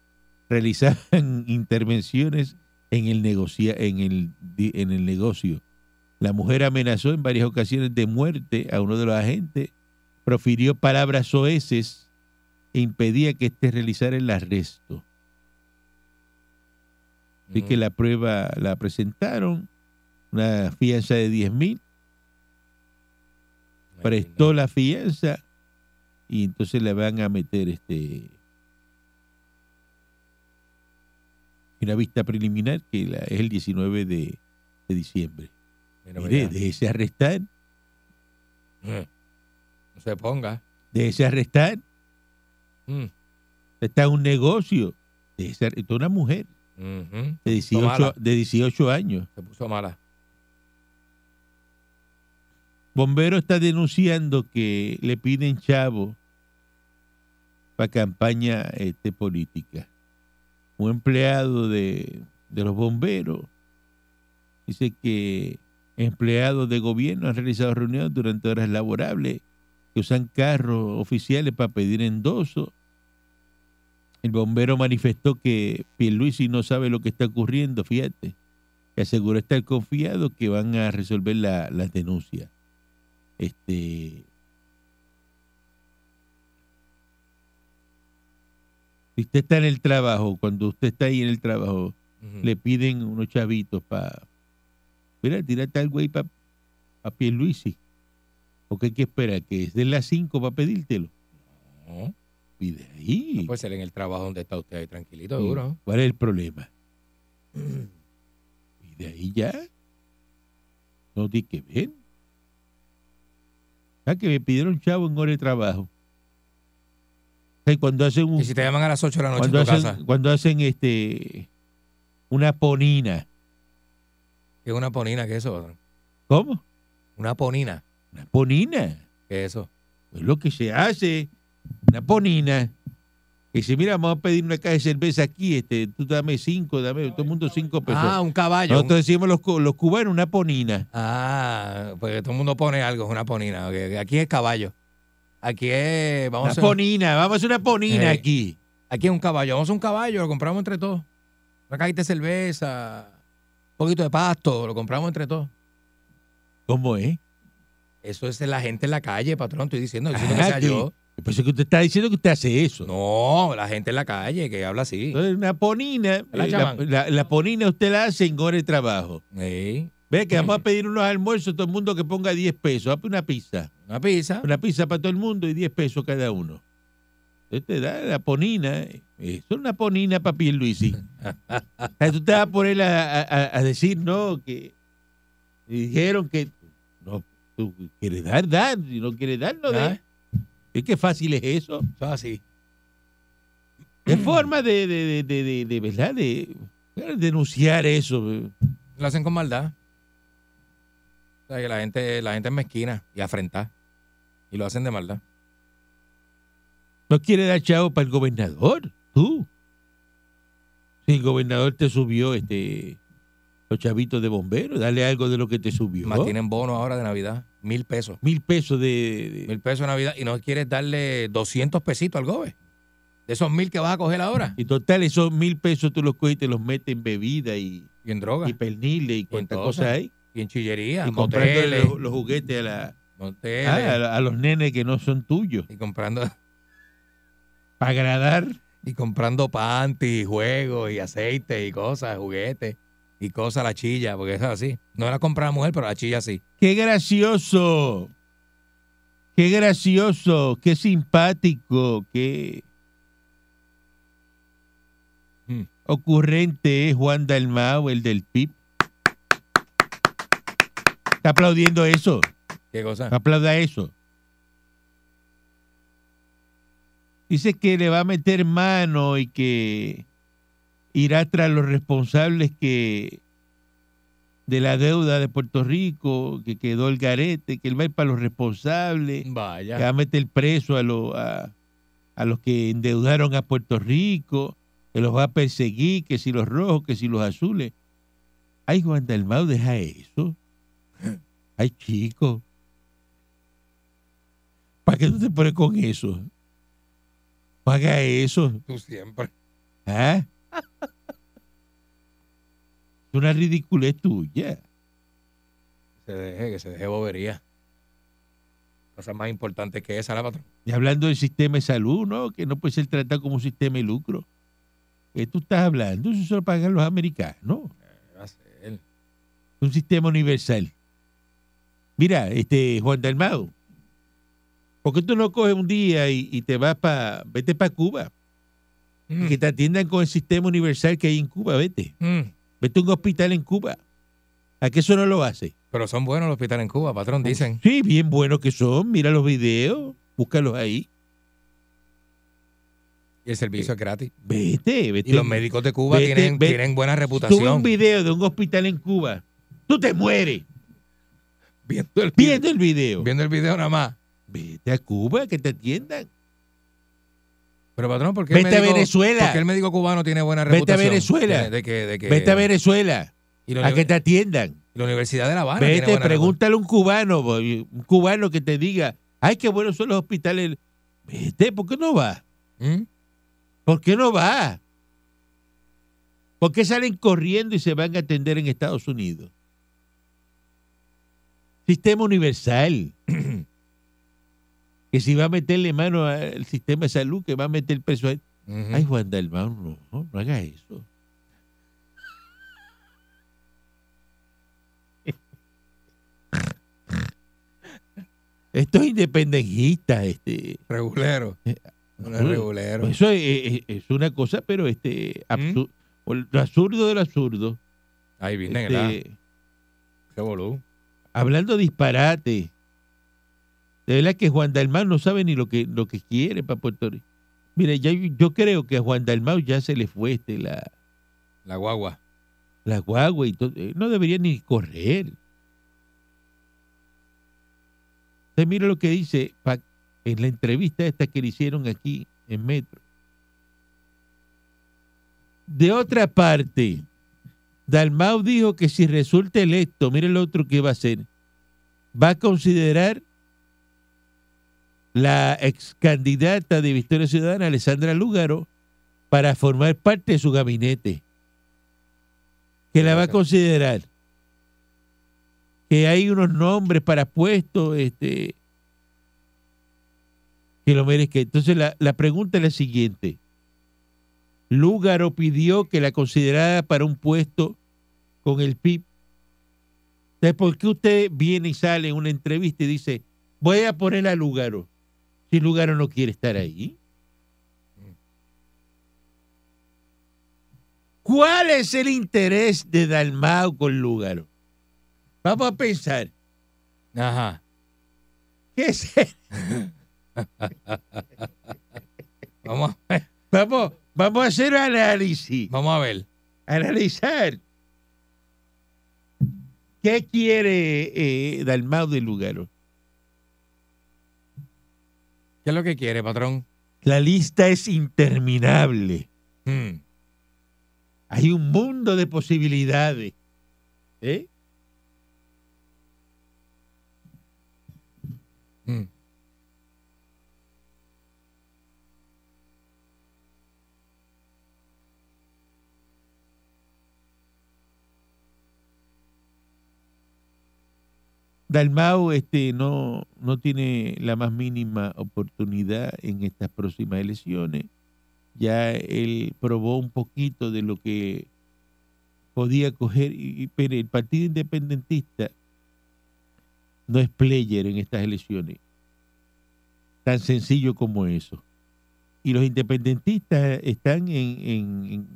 [SPEAKER 3] realizaban intervenciones en el, negocia- en el, di- en el negocio. La mujer amenazó en varias ocasiones de muerte a uno de los agentes, profirió palabras soeces e impedía que éste realizara el arresto. Así que la prueba la presentaron, una fianza de 10 mil, prestó la fianza y entonces le van a meter este una vista preliminar que la- es el 19 de, de diciembre.
[SPEAKER 4] Mira,
[SPEAKER 3] Mire, déjese arrestar,
[SPEAKER 4] Mm. No se ponga.
[SPEAKER 3] déjese arrestar.
[SPEAKER 4] Mm.
[SPEAKER 3] Está en un negocio. Déjese ar- Esto es una mujer de
[SPEAKER 4] Se puso
[SPEAKER 3] 18,
[SPEAKER 4] mala.
[SPEAKER 3] de 18 años.
[SPEAKER 4] Se puso mala.
[SPEAKER 3] Bombero está denunciando que le piden chavo para campaña este, política. Un empleado de, de los bomberos dice que empleados de gobierno han realizado reuniones durante horas laborables que usan carros oficiales para pedir endoso. El bombero manifestó que Pierluisi no sabe lo que está ocurriendo, fíjate, que aseguró estar confiado que van a resolver la- las denuncias. Este. Si usted está en el trabajo, cuando usted está ahí en el trabajo, le piden unos chavitos para. Mira, tírate al güey para pa Pierluisi. Porque hay que esperar que es de las 5 para pedírtelo.
[SPEAKER 4] No,
[SPEAKER 3] Pide ahí.
[SPEAKER 4] no puede ser en el trabajo donde está usted ahí tranquilito,
[SPEAKER 3] Sí.
[SPEAKER 4] duro.
[SPEAKER 3] ¿Cuál es el problema? Y de ahí ya. No tiene que ver. Ah, que me pidieron chavo en hora de trabajo. O sea, cuando hacen un,
[SPEAKER 4] Y si te llaman a las 8 de la noche
[SPEAKER 3] cuando
[SPEAKER 4] en tu
[SPEAKER 3] hacen,
[SPEAKER 4] casa,
[SPEAKER 3] cuando hacen este una ponina.
[SPEAKER 4] ¿qué es una ponina? ¿Qué es eso?
[SPEAKER 3] ¿Cómo?
[SPEAKER 4] Una ponina.
[SPEAKER 3] Una ponina.
[SPEAKER 4] ¿Qué es eso?
[SPEAKER 3] Es lo que se hace. Una ponina. Que dice, mira, vamos a pedir una caja de cerveza aquí, este, tú dame cinco, dame todo el mundo cinco pesos.
[SPEAKER 4] Ah, un caballo.
[SPEAKER 3] Nosotros decimos los, los cubanos una ponina.
[SPEAKER 4] Ah, porque todo el mundo pone algo, es una ponina. Aquí es caballo. Aquí es. Vamos
[SPEAKER 3] Una
[SPEAKER 4] a hacer-
[SPEAKER 3] ponina, vamos a hacer una ponina
[SPEAKER 4] Eh.
[SPEAKER 3] aquí.
[SPEAKER 4] Aquí es un caballo. Vamos a hacer un caballo, lo compramos entre todos. Una cajita de cerveza, un poquito de pasto, lo compramos entre todos.
[SPEAKER 3] ¿Cómo es?
[SPEAKER 4] Eso es la gente en la calle, patrón. Estoy diciendo, diciendo que
[SPEAKER 3] Ah,
[SPEAKER 4] sea
[SPEAKER 3] que-
[SPEAKER 4] yo.
[SPEAKER 3] Yo pensé que usted está diciendo que usted hace eso.
[SPEAKER 4] No, la gente en la calle que habla así.
[SPEAKER 3] Entonces, una ponina,
[SPEAKER 4] La
[SPEAKER 3] eh, la,
[SPEAKER 4] llaman.
[SPEAKER 3] la- la ponina usted la hace en hora de trabajo.
[SPEAKER 4] Sí,
[SPEAKER 3] Ve que vamos a pedir unos almuerzos, todo el mundo que ponga 10 pesos. Una pizza.
[SPEAKER 4] una pizza.
[SPEAKER 3] Una pizza para todo el mundo y 10 pesos cada uno. Usted te da la ponina. eh, Eso es una ponina para. O sea, tú te vas a poner a, a- a decir, no, que dijeron que no, tú quieres dar, dar. Si no quieres dar, no
[SPEAKER 4] Ah,
[SPEAKER 3] que fácil es eso.
[SPEAKER 4] es así.
[SPEAKER 3] Es forma de, de, de, de, de- ¿verdad? De, de denunciar eso.
[SPEAKER 4] Lo hacen con maldad. O sea, que la gente, la gente es mezquina y afrentada. Y lo hacen de maldad.
[SPEAKER 3] No quiere dar chavo para el gobernador, tú. Si el gobernador te subió este los chavitos de bomberos, dale algo de lo que te subió.
[SPEAKER 4] Más tienen bono ahora de Navidad. Mil pesos.
[SPEAKER 3] Mil pesos de, de-
[SPEAKER 4] Mil pesos de Navidad. Y no quieres darle 200 pesitos al gobe. De esos mil que vas a coger ahora.
[SPEAKER 3] Y total, esos mil pesos tú los coges y te los metes en bebida y,
[SPEAKER 4] Y en droga.
[SPEAKER 3] y perniles y cosas hay.
[SPEAKER 4] Y en chillería.
[SPEAKER 3] Y comprando los, los juguetes a, la, ah, a, a los nenes que no son tuyos.
[SPEAKER 4] Y comprando,
[SPEAKER 3] Para agradar.
[SPEAKER 4] y comprando panty, juegos y aceite y cosas, juguetes y cosas a la chilla, porque es así. No la compra la mujer, pero la chilla sí.
[SPEAKER 3] ¡Qué gracioso! ¡Qué gracioso! ¡Qué simpático! ¡Qué
[SPEAKER 4] Hmm.
[SPEAKER 3] ocurrente es Juan Dalmau, el del PIB! Está aplaudiendo eso.
[SPEAKER 4] ¿Qué cosa?
[SPEAKER 3] Aplauda eso. Dice que le va a meter mano y que irá tras los responsables que de la deuda de Puerto Rico, que quedó el garete, que él va a ir para los responsables, que va a meter preso a, lo- a, a los que endeudaron a Puerto Rico, que los va a perseguir, que si los rojos, que si los azules. Ay, Juan Dalmau, deja eso. Ay, chico. ¿Para qué tú te pones con eso? Paga eso.
[SPEAKER 4] Tú siempre.
[SPEAKER 3] ¿Ah? Es una ridiculez tuya.
[SPEAKER 4] Se deje, que se deje bobería. Cosas más importantes que esa, la patrón.
[SPEAKER 3] Y hablando del sistema de salud, ¿no? Que no puede ser tratado como un sistema de lucro. ¿Qué tú estás hablando? Eso se lo pagan los americanos.
[SPEAKER 4] Ser.
[SPEAKER 3] Un sistema universal. Mira, este Juan Dalmado, ¿por qué tú no coges un día y, y te vas para, vete para Cuba?
[SPEAKER 4] Mm,
[SPEAKER 3] Que te atiendan con el sistema universal que hay en Cuba, vete.
[SPEAKER 4] mm.
[SPEAKER 3] Vete a un hospital en Cuba. ¿A qué eso no lo hace?
[SPEAKER 4] Pero son buenos los hospitales en Cuba, patrón, dicen.
[SPEAKER 3] Sí, bien buenos que son. Mira los videos, búscalos ahí.
[SPEAKER 4] Y el servicio es gratis.
[SPEAKER 3] Vete, vete.
[SPEAKER 4] Y los médicos de Cuba
[SPEAKER 3] Vete,
[SPEAKER 4] tienen,
[SPEAKER 3] vete.
[SPEAKER 4] tienen buena
[SPEAKER 3] Tuve
[SPEAKER 4] reputación.
[SPEAKER 3] un video de un hospital en Cuba. Tú te mueres
[SPEAKER 4] Viendo el,
[SPEAKER 3] viendo el video.
[SPEAKER 4] viendo el video nada más.
[SPEAKER 3] Vete a Cuba, que te atiendan.
[SPEAKER 4] Pero patrón, ¿por qué el
[SPEAKER 3] Vete a
[SPEAKER 4] médico-
[SPEAKER 3] Venezuela.
[SPEAKER 4] ¿Por qué el médico cubano tiene buena
[SPEAKER 3] Vete a
[SPEAKER 4] reputación?
[SPEAKER 3] Venezuela.
[SPEAKER 4] De, que, de que-
[SPEAKER 3] Vete a Venezuela,
[SPEAKER 4] Y
[SPEAKER 3] a que te atiendan.
[SPEAKER 4] la Universidad de La Habana
[SPEAKER 3] Vete, pregúntale a un cubano, boy, un cubano que te diga, ay, qué buenos son los hospitales. Vete, ¿por qué no va?
[SPEAKER 4] reputación. ¿Mm?
[SPEAKER 3] ¿Por qué no va? ¿Por qué salen corriendo y se van a atender en Estados Unidos? Sistema universal. que si va a meterle mano al sistema de salud, que va a meter preso a...
[SPEAKER 4] Ujú.
[SPEAKER 3] Ay, Juan Dalmau, no, no, no haga eso. Estos independentistas, este,
[SPEAKER 4] Regulero.
[SPEAKER 3] Eh,
[SPEAKER 4] regulero.
[SPEAKER 3] Eso es, es- es una cosa, pero este absu- o lo absurdo de lo absurdo.
[SPEAKER 4] Ahí viene, ¿verdad?
[SPEAKER 3] Este,
[SPEAKER 4] Qué bolú.
[SPEAKER 3] hablando disparate. De verdad que Juan Dalmau no sabe ni lo que, lo que quiere para Puerto Rico. Mire, ya, yo creo que a Juan Dalmau ya se le fue este, la,
[SPEAKER 4] La guagua.
[SPEAKER 3] la guagua y todo. Eh, No debería ni correr. Usted mira lo que dice pa- en la entrevista esta que le hicieron aquí en Metro. De otra parte, Dalmau dijo que si resulta electo, mire lo otro que va a hacer, va a considerar la ex candidata de Victoria Ciudadana, Alessandra Lúgaro, para formar parte de su gabinete. Que la va a considerar. Que hay unos nombres para puestos este, que lo merezca. Entonces la, la pregunta es la siguiente. Lúgaro pidió que la considerara para un puesto con el PIB. ¿por qué usted viene y sale en una entrevista y dice, voy a poner a Lúgaro? Si Lúgaro no quiere estar ahí. ¿Cuál es el interés de Dalmau con Lúgaro? Vamos a pensar.
[SPEAKER 4] Ajá.
[SPEAKER 3] ¿Qué es
[SPEAKER 4] Vamos a ver.
[SPEAKER 3] Vamos, vamos a hacer un análisis.
[SPEAKER 4] Vamos a ver.
[SPEAKER 3] Analizar. ¿Qué quiere eh, Dalmau de Lúgaro?
[SPEAKER 4] ¿Qué es lo que quiere, patrón?
[SPEAKER 3] La lista es interminable.
[SPEAKER 4] Mm.
[SPEAKER 3] Hay un mundo de posibilidades. ¿Eh?
[SPEAKER 4] Mm.
[SPEAKER 3] Dalmau este, no, no tiene la más mínima oportunidad en estas próximas elecciones. Ya él probó un poquito de lo que podía coger, y, pero el Partido Independentista no es player en estas elecciones. Tan sencillo como eso. Y los independentistas están en, en- en-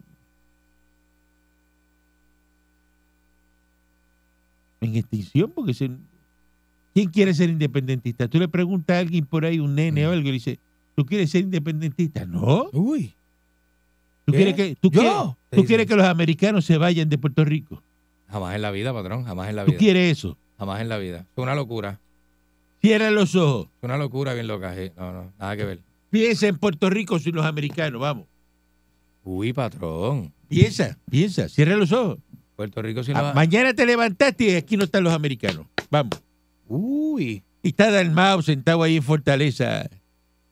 [SPEAKER 3] en extinción porque se, ¿quién quiere ser independentista? Tú le preguntas a alguien por ahí, un nene o algo, y le dice, ¿Tú quieres ser independentista? No.
[SPEAKER 4] Uy.
[SPEAKER 3] ¿Tú
[SPEAKER 4] ¿Qué?
[SPEAKER 3] quieres que, tú quieres, tú que los americanos se vayan de Puerto Rico?
[SPEAKER 4] Jamás en la vida, patrón. Jamás en la
[SPEAKER 3] ¿Tú
[SPEAKER 4] vida.
[SPEAKER 3] quieres eso?
[SPEAKER 4] Jamás en la vida. Es una locura.
[SPEAKER 3] Cierra los ojos.
[SPEAKER 4] Es una locura bien loca. sí. No, no. Nada que ver.
[SPEAKER 3] Piensa en Puerto Rico sin los americanos, vamos.
[SPEAKER 4] Uy, patrón.
[SPEAKER 3] Piensa, piensa, cierra los ojos.
[SPEAKER 4] Puerto Rico sí
[SPEAKER 3] Ah,
[SPEAKER 4] lo va.
[SPEAKER 3] mañana te levantaste y aquí no están los americanos. Vamos.
[SPEAKER 4] Uy.
[SPEAKER 3] Y está Dalmao sentado ahí en Fortaleza,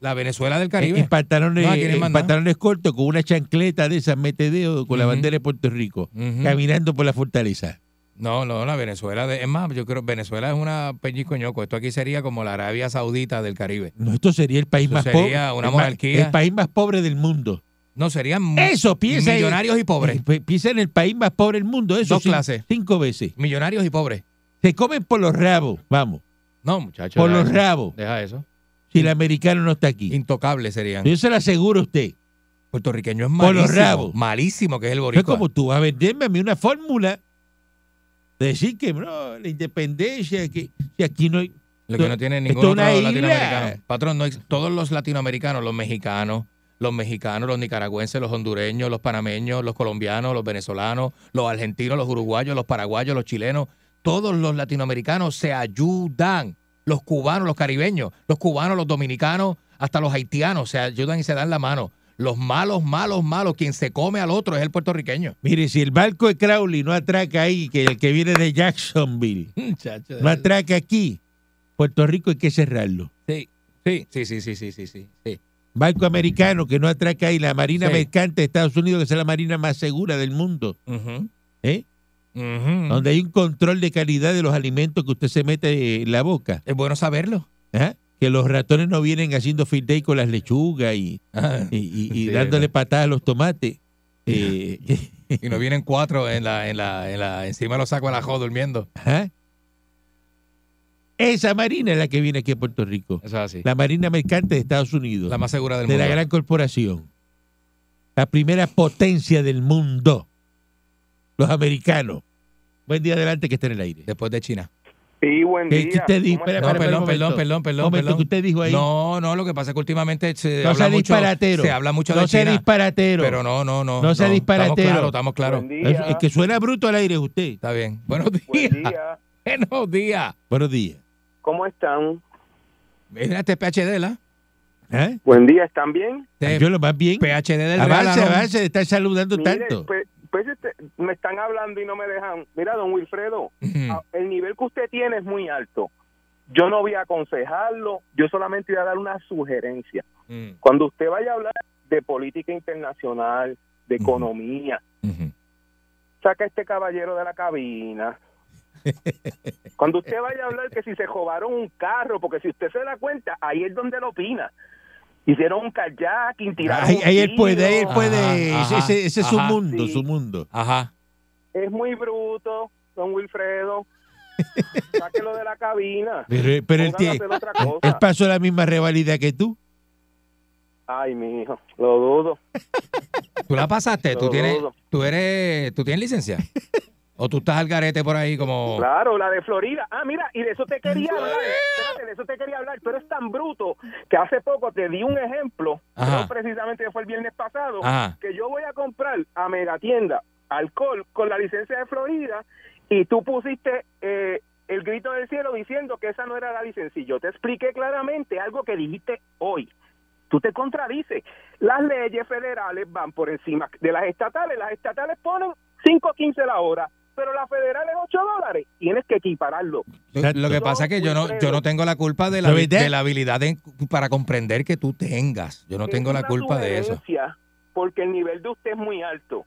[SPEAKER 4] La Venezuela del
[SPEAKER 3] en,
[SPEAKER 4] Caribe.
[SPEAKER 3] en pantalones,
[SPEAKER 4] No, no
[SPEAKER 3] en pantalones cortos, con una chancleta de esas metedeo con la bandera de Puerto Rico, caminando por la fortaleza.
[SPEAKER 4] No, no, la Venezuela. De, es más, yo creo que Venezuela es una pellizcoñoco. Esto aquí sería como la Arabia Saudita del Caribe.
[SPEAKER 3] No, esto sería el país más
[SPEAKER 4] sería
[SPEAKER 3] pobre.
[SPEAKER 4] una
[SPEAKER 3] el ma-
[SPEAKER 4] monarquía.
[SPEAKER 3] El país más pobre del mundo.
[SPEAKER 4] No, serían
[SPEAKER 3] Eso, piensa. en-
[SPEAKER 4] millonarios y pobres.
[SPEAKER 3] Pi- Piensa en el país más pobre del mundo. Eso
[SPEAKER 4] Dos clases.
[SPEAKER 3] Cinco veces.
[SPEAKER 4] Millonarios y pobres.
[SPEAKER 3] Se comen por los rabos, vamos.
[SPEAKER 4] No, muchachos.
[SPEAKER 3] Por los
[SPEAKER 4] eso.
[SPEAKER 3] rabos.
[SPEAKER 4] Deja eso.
[SPEAKER 3] Si el americano no está aquí.
[SPEAKER 4] Intocables serían.
[SPEAKER 3] Yo se lo aseguro a usted.
[SPEAKER 4] Puertorriqueño es
[SPEAKER 3] Por
[SPEAKER 4] malísimo.
[SPEAKER 3] los rabos.
[SPEAKER 4] Malísimo que es el
[SPEAKER 3] No es
[SPEAKER 4] boricua.
[SPEAKER 3] como tú vas a venderme a mí una fórmula de decir que no, la independencia, que, que aquí no hay.
[SPEAKER 4] Lo que no tiene ningún
[SPEAKER 3] es
[SPEAKER 4] otro latinoamericano. Patrón, no, todos los latinoamericanos, los mexicanos, los mexicanos, los nicaragüenses, los hondureños, los panameños, los colombianos, los venezolanos, los argentinos, los uruguayos, los paraguayos, los chilenos, todos los latinoamericanos se ayudan, los cubanos, los caribeños, los cubanos, los dominicanos, hasta los haitianos se ayudan y se dan la mano. Los malos, malos, malos, quien se come al otro es el puertorriqueño.
[SPEAKER 3] Mire, si el barco de Crowley no atraca ahí, que el que viene de Jacksonville, no atraca aquí, Puerto Rico hay que cerrarlo.
[SPEAKER 4] Sí, sí, sí, sí, sí, sí, sí. sí.
[SPEAKER 3] Barco americano que no atraca ahí, la Marina. Mercante de Estados Unidos, que es la marina más segura del mundo. ¿Eh? Donde hay un control de calidad de los alimentos que usted se mete en la boca.
[SPEAKER 4] Es bueno saberlo.
[SPEAKER 3] ¿ah? Que los ratones no vienen haciendo field day con las lechugas y,
[SPEAKER 4] Ah,
[SPEAKER 3] y, y- y
[SPEAKER 4] Sí,
[SPEAKER 3] dándole
[SPEAKER 4] no.
[SPEAKER 3] patadas a los tomates. Eh,
[SPEAKER 4] Y no vienen cuatro en la, en la, en la, encima de los sacos de la durmiendo.
[SPEAKER 3] ajá. Esa marina es la que viene aquí a Puerto Rico.
[SPEAKER 4] Eso es así.
[SPEAKER 3] La Marina Mercante de Estados Unidos.
[SPEAKER 4] La más segura del
[SPEAKER 3] de
[SPEAKER 4] mundo.
[SPEAKER 3] la gran corporación. La primera potencia del mundo. Los americanos. Buen día adelante que está en el aire.
[SPEAKER 4] Después de China.
[SPEAKER 5] Sí, buen
[SPEAKER 3] ¿Qué,
[SPEAKER 5] día.
[SPEAKER 3] qué usted dijo?
[SPEAKER 5] ¿Cómo
[SPEAKER 3] Espera,
[SPEAKER 5] está?
[SPEAKER 4] No,
[SPEAKER 3] espera,
[SPEAKER 4] perdón, perdón, perdón, perdón,
[SPEAKER 3] momento,
[SPEAKER 4] perdón.
[SPEAKER 3] que usted dijo ahí?
[SPEAKER 4] No, no, lo que pasa es que últimamente se
[SPEAKER 3] no
[SPEAKER 4] habla
[SPEAKER 3] sea
[SPEAKER 4] mucho,
[SPEAKER 3] disparatero.
[SPEAKER 4] se habla mucho
[SPEAKER 3] no
[SPEAKER 4] de
[SPEAKER 3] sea
[SPEAKER 4] China.
[SPEAKER 3] disparatero.
[SPEAKER 4] Pero no, no, no.
[SPEAKER 3] No sea disparatero.
[SPEAKER 4] Estamos claros, estamos claros.
[SPEAKER 3] El que suena bruto al aire es usted.
[SPEAKER 4] Está bien. Buenos días.
[SPEAKER 5] Buen día.
[SPEAKER 4] Buenos días.
[SPEAKER 3] Buenos días.
[SPEAKER 5] ¿Cómo están?
[SPEAKER 4] Mira este PHD, ¿la?
[SPEAKER 3] ¿Ah?
[SPEAKER 5] Buen día, ¿están bien?
[SPEAKER 3] Yo lo más bien.
[SPEAKER 4] PHD del
[SPEAKER 3] Avance,
[SPEAKER 4] ¿no?
[SPEAKER 3] avance, de estar saludando
[SPEAKER 5] Mire,
[SPEAKER 3] tanto.
[SPEAKER 5] pues, pues, este, me están hablando y no me dejan. Mira, don Wilfredo, el nivel que usted tiene es muy alto. Yo no voy a aconsejarlo, yo solamente voy a dar una sugerencia.
[SPEAKER 4] Mm,
[SPEAKER 5] Cuando usted vaya a hablar de política internacional, de economía, saca a este caballero de la cabina. Cuando usted vaya a hablar que si se robaron un carro, porque si usted se da cuenta, ahí es donde lo opina. Hicieron un kayaking, tiraron
[SPEAKER 3] Ahí, ahí él puede, ahí él puede.
[SPEAKER 4] Ajá,
[SPEAKER 3] ese, ese- ese es su mundo,
[SPEAKER 5] Sí.
[SPEAKER 3] su mundo.
[SPEAKER 4] Ajá.
[SPEAKER 5] Es muy bruto, don Wilfredo. Sáquelo de la cabina.
[SPEAKER 3] Pero, pero él, tiene- él pasó la misma rivalidad que tú.
[SPEAKER 5] Ay, mi hijo, lo dudo.
[SPEAKER 4] ¿Tú la pasaste? ¿Tú tienes, tú eres, tú tienes licencia? ¿O tú estás al garete por ahí como...
[SPEAKER 5] Claro, la de Florida. Ah, mira, y de eso te quería hablar. Espérate, de eso te quería hablar. Tú eres tan bruto que hace poco te di un ejemplo, creo precisamente fue el viernes pasado,
[SPEAKER 4] Ajá.
[SPEAKER 5] que yo voy a comprar a Megatienda alcohol con la licencia de Florida y tú pusiste eh, el grito del cielo diciendo que esa no era la licencia. Y yo te expliqué claramente algo que dijiste hoy. Tú te contradices. Las leyes federales van por encima de las estatales. Las estatales ponen 5.15 la hora, pero las federales 8 dólares. Tienes que equipararlo.
[SPEAKER 4] Lo, que pasa es que yo no, yo no tengo la culpa de la,
[SPEAKER 3] ¿La
[SPEAKER 4] de la habilidad de- para comprender que tú tengas. Yo no
[SPEAKER 5] Es
[SPEAKER 4] tengo la culpa de eso.
[SPEAKER 5] Porque el nivel de usted es muy alto.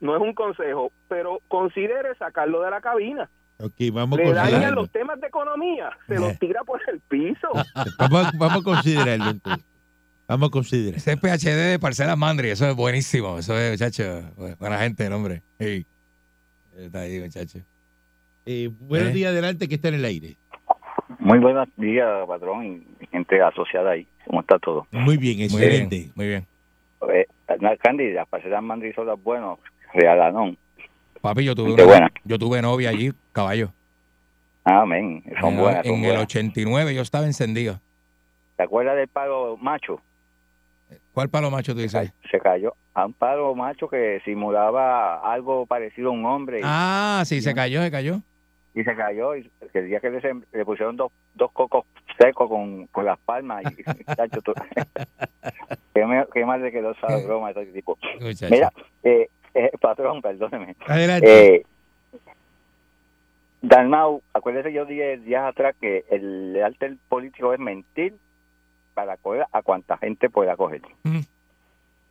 [SPEAKER 5] No es un consejo, pero considere sacarlo de la cabina.
[SPEAKER 3] Ok, vamos a
[SPEAKER 5] Le dañan los temas de economía, se
[SPEAKER 3] Eh.
[SPEAKER 5] los tira por el piso.
[SPEAKER 3] Vamos, a- vamos a considerarlo entonces. Vamos a considerar.
[SPEAKER 4] Ese es PHD de Parcelas Mandri, eso es buenísimo. Eso es, muchacho, bu- buena gente, el hombre. Sí. Está ahí, muchacho.
[SPEAKER 3] Eh, buenos
[SPEAKER 4] Eh.
[SPEAKER 3] días adelante que está en el aire.
[SPEAKER 6] Muy buenos días, patrón, y gente asociada ahí. ¿Cómo está todo?
[SPEAKER 3] Muy bien,
[SPEAKER 4] Muy
[SPEAKER 3] excelente.
[SPEAKER 4] bien, muy bien.
[SPEAKER 6] Eh, Candy, las parcelas Mandri son las buenas, regalanón.
[SPEAKER 4] Papi, yo tuve,
[SPEAKER 6] Qué
[SPEAKER 4] una-
[SPEAKER 6] buena.
[SPEAKER 4] yo tuve novia allí, caballo.
[SPEAKER 6] Amén, son
[SPEAKER 4] en,
[SPEAKER 6] buenas,
[SPEAKER 4] en
[SPEAKER 6] son
[SPEAKER 4] el
[SPEAKER 6] buenas.
[SPEAKER 4] 89 yo estaba encendido.
[SPEAKER 6] ¿Te acuerdas del pago macho?
[SPEAKER 4] ¿Cuál palo macho tú dices?
[SPEAKER 6] Se cayó a un palo macho que simulaba algo parecido a un hombre y-
[SPEAKER 4] Ah, sí, se cayó, se cayó.
[SPEAKER 6] y, se cayó. Y el día que le, le pusieron dos, dos cocos secos con, con las palmas. Y, qué, me- qué mal le quedó esa broma de ese tipo.
[SPEAKER 4] Muchacho.
[SPEAKER 6] Mira, eh, eh, patrón, perdóneme.
[SPEAKER 3] Adelante.
[SPEAKER 6] Eh, Dalmau, acuérdese, yo dije días atrás que el arte político es mentir para coger a cuanta gente pueda coger.
[SPEAKER 4] Mm.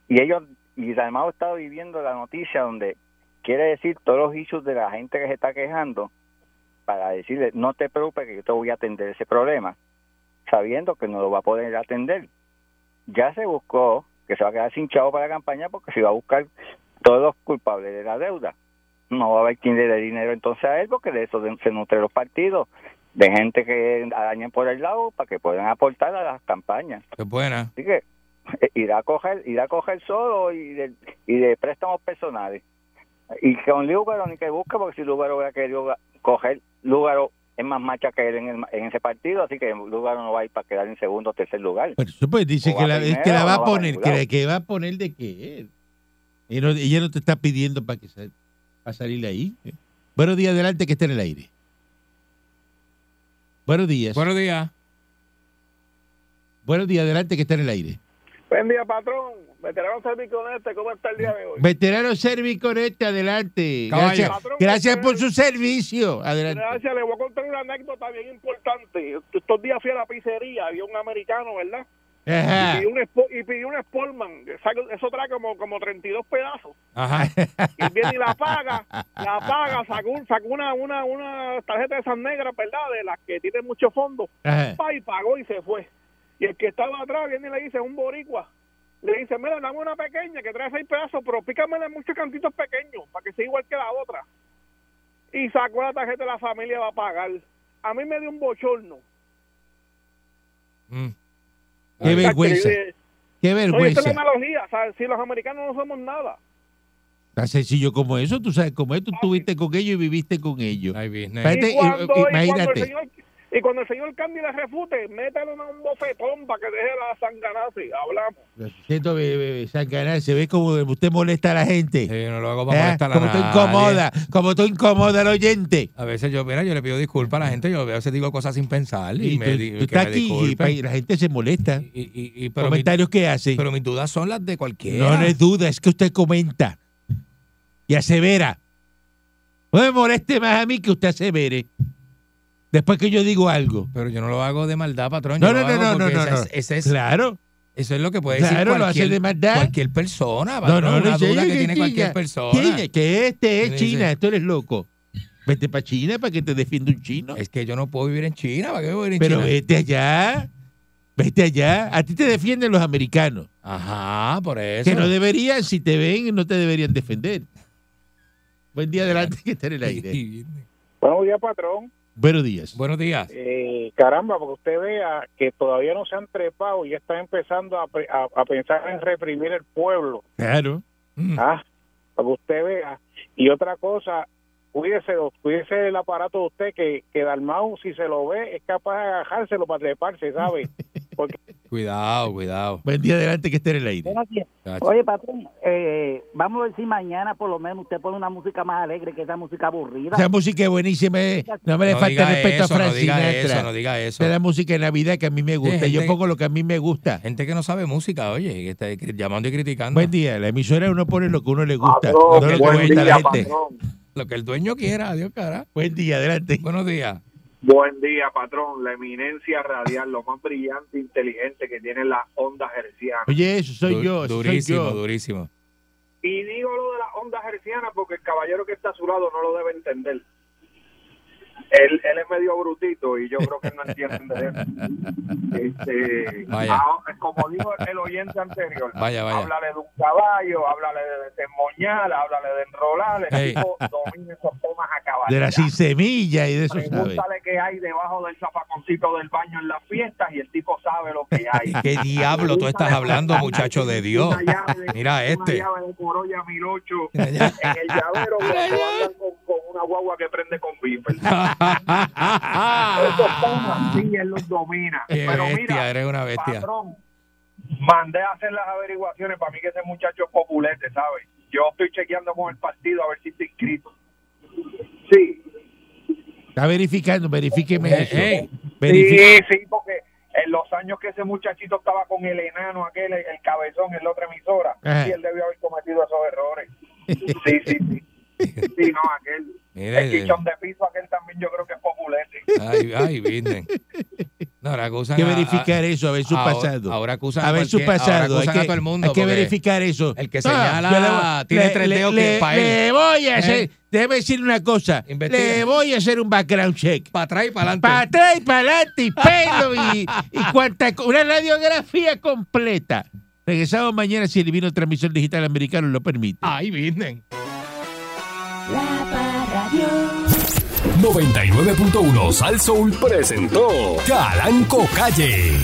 [SPEAKER 6] Y ellos, y Dalmau está viviendo la noticia donde quiere decir todos los issues de la gente que se está quejando para decirle, no te preocupes que yo te voy a atender ese problema, sabiendo que no lo va a poder atender. Ya se buscó que se va a quedar sin chavo para la campaña porque se va a buscar todos los culpables de la deuda no va a haber quien le dé dinero entonces a él porque de eso se nutren los partidos de gente que arañen por el lado para que puedan aportar a las campañas
[SPEAKER 4] Qué buena.
[SPEAKER 6] así que eh, irá a coger irá a coger solo y de, y de préstamos personales y con Lúgaro ni que busque porque si Lúgaro hubiera querido coger Lúgaro es más macha que él en, el- en ese partido así que Lúgaro no va a ir para quedar en segundo o tercer lugar
[SPEAKER 3] eso pues dice
[SPEAKER 6] O
[SPEAKER 3] que la, es que va
[SPEAKER 6] no
[SPEAKER 3] a
[SPEAKER 6] va
[SPEAKER 3] poner, que, que va a poner de qué. Ella no, ella no te está pidiendo para que sal- para salir ahí. ¿eh? Buenos días, adelante, que esté en el aire. Buenos días.
[SPEAKER 4] Buenos días.
[SPEAKER 3] Buenos días, adelante, que esté en el aire.
[SPEAKER 5] Buen día, patrón. Veterano Serviconete, ¿cómo está el día de hoy?
[SPEAKER 3] Veterano Serviconete, adelante.
[SPEAKER 4] Caballo.
[SPEAKER 3] Gracias,
[SPEAKER 5] Patrón,
[SPEAKER 3] gracias por
[SPEAKER 5] usted-
[SPEAKER 3] su servicio. Adelante.
[SPEAKER 5] Gracias, le voy a contar una anécdota bien importante. Estos días fui a la pizzería, había un americano, ¿verdad?
[SPEAKER 3] Ajá.
[SPEAKER 5] Y pidió un, y pidió un Sportman. Saca- Eso trae como, como 32 pedazos.
[SPEAKER 4] Ajá.
[SPEAKER 5] Y viene y la paga, la paga, sacó, sacó una, una, una tarjeta de esas negras, ¿verdad? De las que tienen mucho fondo.
[SPEAKER 3] Ajá.
[SPEAKER 5] Y pagó y se fue. Y el que estaba atrás viene y le dice, un boricua, le dice, mira, dame una pequeña que trae seis pedazos, pero pícamela en muchos cantitos pequeños para que sea igual que la otra. Y sacó la tarjeta de la familia va a pagar. A mí me dio un bochorno.
[SPEAKER 4] Mm.
[SPEAKER 3] Qué vergüenza. Qué
[SPEAKER 5] Oye, esta es
[SPEAKER 3] vergüenza.
[SPEAKER 5] la analogía, ¿sabes? Si los americanos no somos nada.
[SPEAKER 3] Tan sencillo como eso. Tú sabes cómo es. Tú estuviste con ellos y viviste con ellos.
[SPEAKER 4] Business.
[SPEAKER 3] Espérate,
[SPEAKER 5] Y cuando, y cuando el
[SPEAKER 3] imagínate.
[SPEAKER 5] señor y cuando el señor Candy le refute, métele una- un bofetón para que deje la sanganase. Hablamos.
[SPEAKER 3] Siento, Sancaná, se ve como usted molesta a la gente.
[SPEAKER 4] Sí, no lo hago para
[SPEAKER 3] ¿eh?
[SPEAKER 4] molestar a
[SPEAKER 3] Como tú incomoda, como tú incomoda al oyente.
[SPEAKER 4] A veces yo, mira, yo le pido disculpas a la gente, yo a veces digo cosas sin pensar y,
[SPEAKER 3] Y
[SPEAKER 4] me
[SPEAKER 3] tú,
[SPEAKER 4] di-
[SPEAKER 3] tú
[SPEAKER 4] que
[SPEAKER 3] estás
[SPEAKER 4] me
[SPEAKER 3] aquí y,
[SPEAKER 4] disculpen.
[SPEAKER 3] pa- y la gente se molesta.
[SPEAKER 4] Y- y- y- pero, mi-
[SPEAKER 3] Comentarios que hace.
[SPEAKER 4] pero mis dudas son las de cualquiera.
[SPEAKER 3] No, no es duda, es que usted comenta y asevera. No me moleste más a mí que usted asevere. Después que yo digo algo.
[SPEAKER 4] Pero yo no lo hago de maldad, patrón.
[SPEAKER 3] No,
[SPEAKER 4] yo
[SPEAKER 3] no,
[SPEAKER 4] lo
[SPEAKER 3] no,
[SPEAKER 4] hago
[SPEAKER 3] no, no, no,
[SPEAKER 4] esa
[SPEAKER 3] no.
[SPEAKER 4] es- ese es-
[SPEAKER 3] Claro,
[SPEAKER 4] Eso es lo que puede
[SPEAKER 3] claro,
[SPEAKER 4] decir
[SPEAKER 3] lo hace
[SPEAKER 4] cualquier,
[SPEAKER 3] de maldad.
[SPEAKER 4] cualquier persona,
[SPEAKER 3] No,
[SPEAKER 4] patrón.
[SPEAKER 3] no, no,
[SPEAKER 4] una
[SPEAKER 3] sí,
[SPEAKER 4] duda que tiene cualquier persona.
[SPEAKER 3] China, que este es
[SPEAKER 4] Sí,
[SPEAKER 3] China,
[SPEAKER 4] sí.
[SPEAKER 3] tú eres loco. Vete para China para que te defienda un chino.
[SPEAKER 4] Es que yo no puedo vivir en China. ¿Para qué voy a vivir en
[SPEAKER 3] Pero
[SPEAKER 4] China?
[SPEAKER 3] vete allá. Vete allá. A ti te defienden los americanos.
[SPEAKER 4] Ajá, por eso.
[SPEAKER 3] Que no deberían, si te ven, no te deberían defender. Buen día adelante que está en el aire.
[SPEAKER 7] Buenos días, patrón.
[SPEAKER 3] Buenos días.
[SPEAKER 4] Buenos días.
[SPEAKER 7] Eh, caramba, porque usted vea que todavía no se han trepado y ya están empezando a, a- a pensar en reprimir el pueblo.
[SPEAKER 3] Claro.
[SPEAKER 4] Mm.
[SPEAKER 7] Ah, para que usted vea. Y otra cosa, cuídese, cuídese el aparato de usted, que, que Dalmau, si se lo ve, es capaz de agajárselo para treparse, ¿sabe? Porque
[SPEAKER 4] Cuidado, cuidado.
[SPEAKER 3] Buen día adelante que esté en el aire.
[SPEAKER 8] Oye, patrón, eh, vamos a ver si mañana por lo menos usted pone una música más alegre que esa música aburrida.
[SPEAKER 3] Esa música es buenísima. eh. No me le
[SPEAKER 4] No
[SPEAKER 3] falta respeto
[SPEAKER 4] eso,
[SPEAKER 3] a
[SPEAKER 4] no
[SPEAKER 3] Frank
[SPEAKER 4] diga
[SPEAKER 3] Sinatra.
[SPEAKER 4] eso, no diga eso.
[SPEAKER 3] Esa es la música de Navidad que a mí me gusta.
[SPEAKER 4] gente
[SPEAKER 3] Yo
[SPEAKER 4] que-
[SPEAKER 3] pongo lo que a mí me gusta.
[SPEAKER 4] Gente que no sabe música, oye, que está llamando y criticando.
[SPEAKER 3] Buen día. La emisora uno pone lo que uno le gusta.
[SPEAKER 7] Patrón,
[SPEAKER 3] no lo que
[SPEAKER 7] buen
[SPEAKER 3] comenta
[SPEAKER 7] día,
[SPEAKER 3] la gente.
[SPEAKER 7] patrón.
[SPEAKER 4] Lo que el dueño quiera, adiós, cara.
[SPEAKER 3] Buen día, adelante.
[SPEAKER 4] Buenos días.
[SPEAKER 7] Buen día, patrón. La eminencia radial, lo más brillante e inteligente que tiene las ondas hercianas.
[SPEAKER 3] Oye, eso soy
[SPEAKER 4] Du-
[SPEAKER 3] yo. eso soy
[SPEAKER 4] Durísimo,
[SPEAKER 3] yo.
[SPEAKER 4] durísimo.
[SPEAKER 7] Y digo lo de las ondas hercianas porque el caballero que está a su lado no lo debe entender. Él, él es medio brutito y yo creo que él no entiende de eso. Este,
[SPEAKER 4] Vaya.
[SPEAKER 7] ah, como dijo el oyente anterior,
[SPEAKER 4] Vaya, vaya.
[SPEAKER 7] háblale de un caballo, háblale de desmoñar, háblale de enrolar, el
[SPEAKER 4] Ey.
[SPEAKER 7] tipo domina esos temas a caballo.
[SPEAKER 3] De la sin semilla y de eso sabe.
[SPEAKER 7] Pregúntale qué hay debajo del zapaconcito del baño en las fiestas y el tipo sabe lo que hay.
[SPEAKER 4] ¿Qué diablo tú estás hablando, muchacho de Dios?
[SPEAKER 7] Una llave
[SPEAKER 4] Mira
[SPEAKER 7] Una
[SPEAKER 4] este.
[SPEAKER 7] llave de Corolla 1008
[SPEAKER 4] Mira ya.
[SPEAKER 7] en el llavero una guagua que prende con temas sí, él los domina.
[SPEAKER 4] Qué
[SPEAKER 7] Pero
[SPEAKER 4] bestia,
[SPEAKER 7] mira,
[SPEAKER 4] eres una bestia.
[SPEAKER 7] patrón, mandé a hacer las averiguaciones para mí que ese muchacho es populete, ¿sabes? Yo estoy chequeando con el partido a ver si está inscrito. Sí,
[SPEAKER 3] Está verificando, verifíqueme
[SPEAKER 4] Eh,
[SPEAKER 3] eso.
[SPEAKER 4] eh.
[SPEAKER 3] Verifique-
[SPEAKER 7] sí, sí, porque en los años que ese muchachito estaba con el enano aquel, el cabezón en la otra emisora,
[SPEAKER 3] Ajá.
[SPEAKER 7] sí, él debió haber cometido esos errores. Sí, sí, sí. Sí, no, aquel. El chichón de piso, aquel también yo creo que es populete.
[SPEAKER 4] Ay, ay, Virgen. No, ahora acusan
[SPEAKER 3] Hay que verificar
[SPEAKER 4] a-
[SPEAKER 3] eso, a ver su
[SPEAKER 4] ahora-
[SPEAKER 3] pasado.
[SPEAKER 4] Ahora acusan
[SPEAKER 3] a ver su pasado. Hay que,
[SPEAKER 4] a todo el mundo.
[SPEAKER 3] hay que verificar eso.
[SPEAKER 4] el que señala
[SPEAKER 3] le-
[SPEAKER 4] tiene tres
[SPEAKER 3] le-
[SPEAKER 4] dedos que
[SPEAKER 3] le-
[SPEAKER 4] pa' él.
[SPEAKER 3] Le voy a hacer,
[SPEAKER 4] ¿Eh?
[SPEAKER 3] déjeme decir una cosa.
[SPEAKER 4] Investiga.
[SPEAKER 3] Le voy a hacer un background check.
[SPEAKER 4] Para atrás y para adelante.
[SPEAKER 3] Para atrás y para adelante y pelo y, y cuanta, una radiografía completa. Regresamos mañana si el divino transmisor digital americano lo permite.
[SPEAKER 4] Ay, Virgen.
[SPEAKER 9] La Parradio.
[SPEAKER 1] 99.1 Sal Soul presentó Calanco Calle.